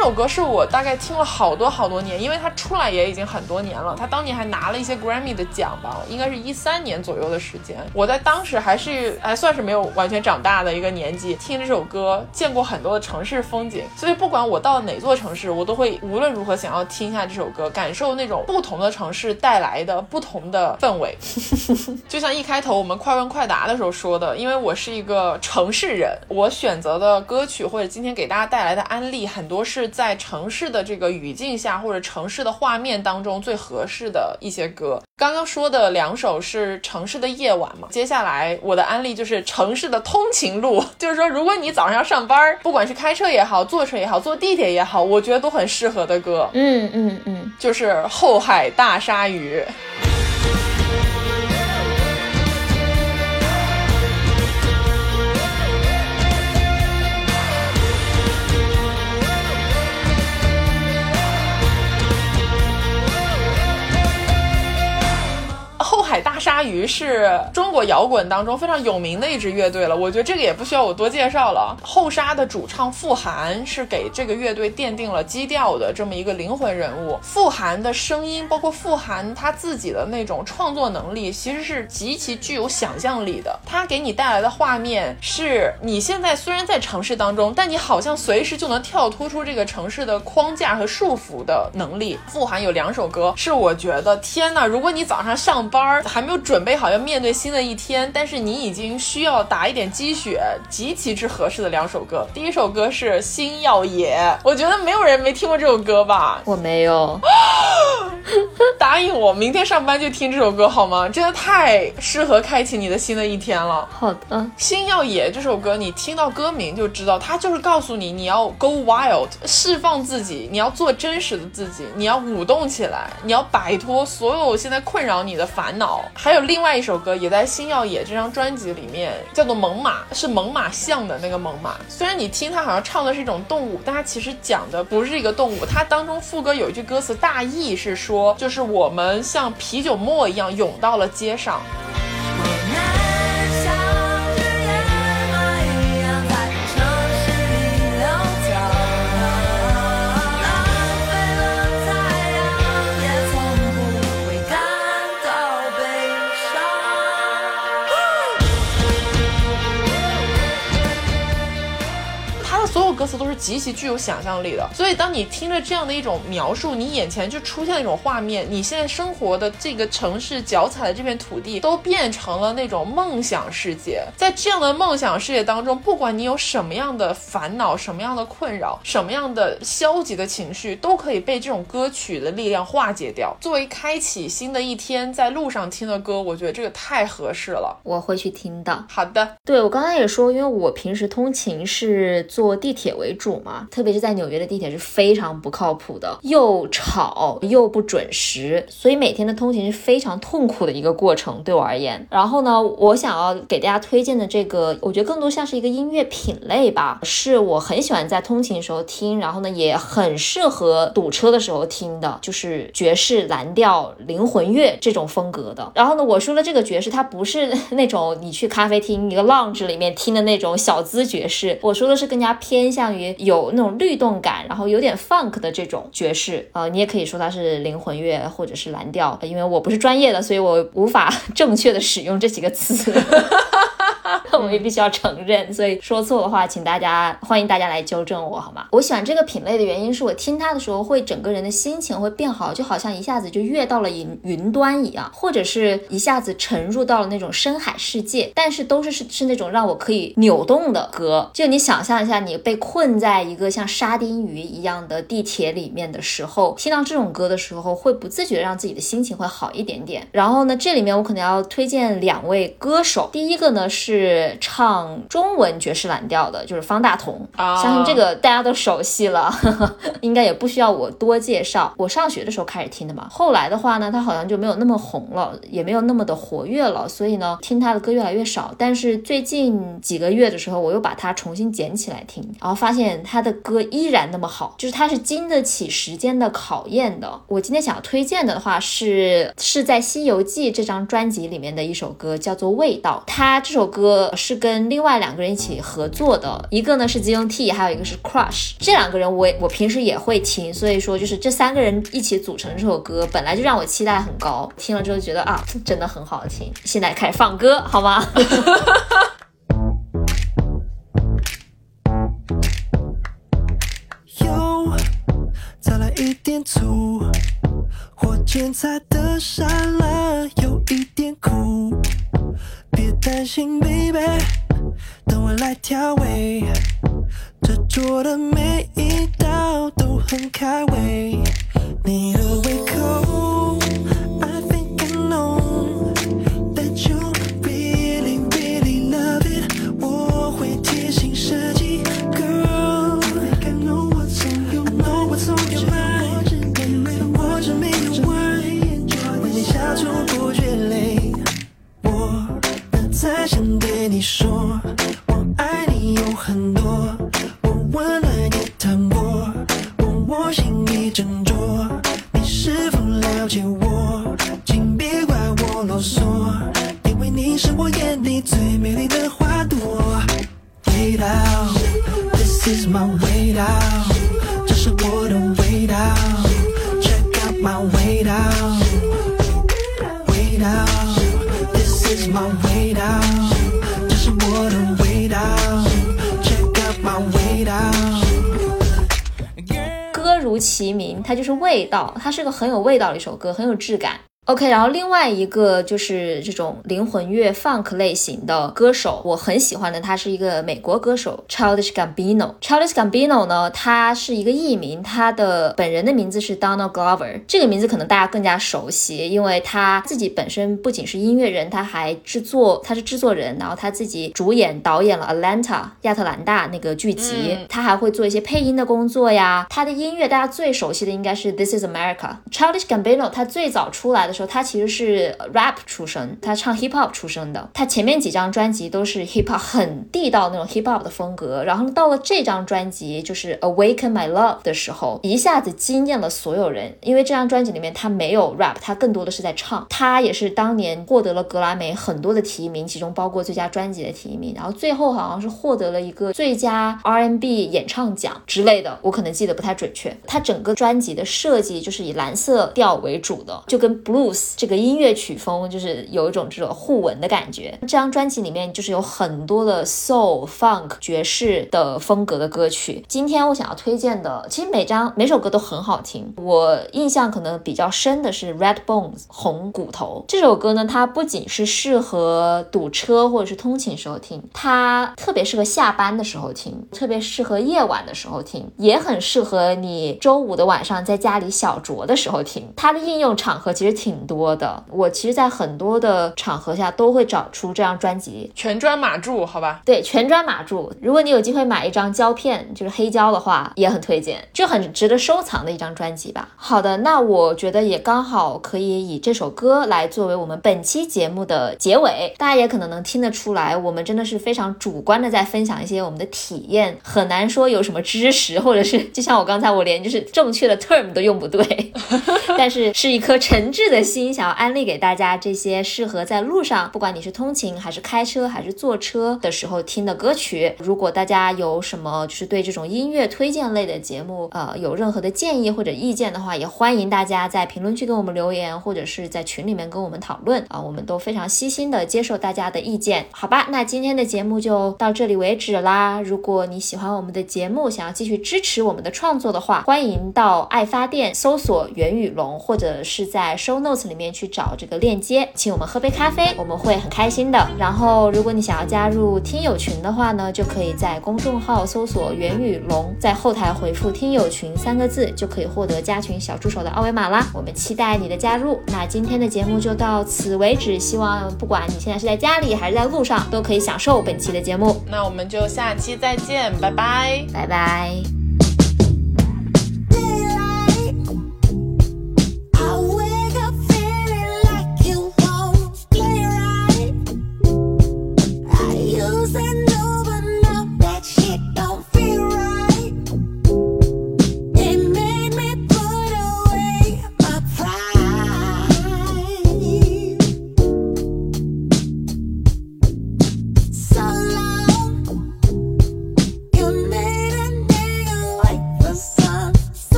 这首歌是我大概听了好多好多年，因为它出来也已经很多年了。它当年还拿了一些 Grammy 的奖吧，应该是一三年左右的时间。我在当时还是还算是没有完全长大的一个年纪，听这首歌，见过很多的城市风景。所以不管我到哪座城市，我都会无论如何想要听一下这首歌，感受那种不同的城市带来的不同的氛围。就像一开头我们快问快答的时候说的，因为我是一个城市人，我选择的歌曲或者今天给大家带来的安利，很多是在城市的这个语境下或者城市的画面当中最合适的一些歌。刚刚说的两首是城市的夜晚嘛，接下来我的安利就是城市的通勤路，就是说如果你早上要上班，不管是开车也好，坐车也好，坐地铁也好，我觉得都很适合的歌，嗯嗯嗯，就是《后海大鲨鱼》。海大鲨鱼是中国摇滚当中非常有名的一支乐队了，我觉得这个也不需要我多介绍了。后沙的主唱傅涵是给这个乐队奠定了基调的这么一个灵魂人物。傅涵的声音，包括傅涵他自己的那种创作能力，其实是极其具有想象力的。他给你带来的画面是，你现在虽然在城市当中，但你好像随时就能跳脱出这个城市的框架和束缚的能力。傅涵有两首歌是我觉得天呐，如果你早上上班儿还没有准备好要面对新的一天，但是你已经需要打一点鸡血，极其之合适的两首歌。第一首歌是《星耀野》，我觉得没有人没听过这首歌吧？我没有。答应我，明天上班就听这首歌好吗？真的太适合开启你的新的一天了。好的，《星耀野》这首歌，你听到歌名就知道，它就是告诉你你要 go wild，释放自己，你要做真实的自己，你要舞动起来，你要摆脱所有现在困扰你的烦恼。还有另外一首歌也在《星耀野》这张专辑里面，叫做《猛犸》，是猛犸象的那个猛犸。虽然你听它好像唱的是一种动物，但它其实讲的不是一个动物。它当中副歌有一句歌词，大意是说，就是我们像啤酒沫一样涌到了街上。歌词都是极其具有想象力的，所以当你听着这样的一种描述，你眼前就出现了一种画面，你现在生活的这个城市、脚踩的这片土地，都变成了那种梦想世界。在这样的梦想世界当中，不管你有什么样的烦恼、什么样的困扰、什么样的消极的情绪，都可以被这种歌曲的力量化解掉。作为开启新的一天在路上听的歌，我觉得这个太合适了。我会去听的。好的，对我刚才也说，因为我平时通勤是坐地铁为主嘛，特别是在纽约的地铁是非常不靠谱的，又吵又不准时，所以每天的通勤是非常痛苦的一个过程，对我而言。然后呢，我想要给大家推荐的这个，我觉得更多像是一个音乐品类吧，是我很喜欢在通勤时候听，然后呢也很适合堵车的时候听的，就是爵士、蓝调、灵魂乐这种风格的。然后呢，我说的这个爵士，它不是 那种你去咖啡厅一个 lounge 里面听的那种小资爵士，我说的是更加偏向于有那种律动感，然后有点 funk 的这种爵士。呃，你也可以说它是灵魂乐或者是蓝调，因为我不是专业的，所以我无法 正确的使用这几个词。我也必须要承认，所以说错的话，请大家欢迎大家来纠正我，好吗？我喜欢这个品类的原因是我听它的时候，会整个人的心情会变好，就好像一下子就跃到了云云端一样，或者是一下子沉入到了那种深海世界。但是都是是是那种让我可以扭动的歌。就你想象一下，你被困在一个像沙丁鱼一样的地铁里面的时候，听到这种歌的时候，会不自觉地让自己的心情会好一点点。然后呢，这里面我可能要推荐两位歌手，第一个呢是唱中文爵士蓝调的，就是方大同。啊相信这个大家都熟悉了，应该也不需要我多介绍。我上学的时候开始听的嘛，后来的话呢，他好像就没有那么红了，也没有那么的活跃了，所以呢，听他的歌越来越少。但是最近几个月的时候，我又把它重新捡起来听，然后发现他的歌依然那么好，就是他是经得起时间的考验的。我今天想要推荐的话是是在《西游记》这张专辑里面的一首歌，叫做《味道》。他这首歌歌是跟另外两个人一起合作的，一个呢是 ZNT，还有一个是 Crush。这两个人我我平时也会听，所以说就是这三个人一起组成这首歌，本来就让我期待很高，听了之后觉得啊，真的很好听。现在开始放歌好吗？油，再来一点醋，火箭菜的沙拉有一点苦，心，baby，等我来调味。这桌的每一道都很开胃，你的胃它就是味道，它是个很有味道的一首歌，很有质感。OK，然后另外一个就是这种灵魂乐 funk 类型的歌手，我很喜欢的，他是一个美国歌手 Childish Gambino。Childish Gambino 呢，他是一个艺名，他的本人的名字是 Donald Glover。这个名字可能大家更加熟悉，因为他自己本身不仅是音乐人，他还制作，他是制作人，然后他自己主演导演了 Atlanta 亚特兰大那个剧集，他还会做一些配音的工作呀。他的音乐大家最熟悉的应该是 This Is America。Childish Gambino 他最早出来的时候，他其实是 rap 出身，他唱 hip hop 出身的。他前面几张专辑都是 hip hop 很地道那种 hip hop 的风格，然后到了这张专辑就是 Awaken My Love 的时候，一下子惊艳了所有人。因为这张专辑里面他没有 rap，他更多的是在唱。他也是当年获得了格莱美很多的提名，其中包括最佳专辑的提名，然后最后好像是获得了一个最佳 R&B 演唱奖之类的，我可能记得不太准确。他整个专辑的设计就是以蓝色调为主的，就跟 blue blues 这个音乐曲风就是有一种这种互文的感觉。这张专辑里面就是有很多的 soul、funk、爵士的风格的歌曲。今天我想要推荐的，其实每张每首歌都很好听。我印象可能比较深的是 Red Bones 红骨头这首歌呢，它不仅是适合堵车或者是通勤时候听，它特别适合下班的时候听，特别适合夜晚的时候听，也很适合你周五的晚上在家里小酌的时候听。它的应用场合其实挺挺多的。我其实，在很多的场合下都会找出这张专辑，全专码住，好吧？对，全专码住。如果你有机会买一张胶片，就是黑胶的话，也很推荐，就很值得收藏的一张专辑吧。好的，那我觉得也刚好可以以这首歌来作为我们本期节目的结尾。大家也可能能听得出来，我们真的是非常主观的在分享一些我们的体验，很难说有什么知识，或者是就像我刚才我连就是正确的 term 都用不对，但是是一颗诚挚的心，想要安利给大家这些适合在路上，不管你是通勤还是开车还是坐车的时候听的歌曲。如果大家有什么就是对这种音乐推荐类的节目，呃，有任何的建议或者意见的话，也欢迎大家在评论区给我们留言，或者是在群里面跟我们讨论啊，我们都非常细心的接受大家的意见。好吧，那今天的节目就到这里为止啦。如果你喜欢我们的节目，想要继续支持我们的创作的话，欢迎到爱发电搜索袁宇龙，或者是在 show notes 里面去找这个链接，请我们喝杯咖啡，我们会很开心的。然后，如果你想要加入听友群的话呢，就可以在公众号搜索袁宇龙，在后台回复“听友群”三个字，就可以获得加群小助手的二维码啦。我们期待你的加入。那今天的节目就到此为止，希望不管你现在是在家里还是在路上，都可以享受本期的节目。那我们就下期再见，拜拜。拜拜。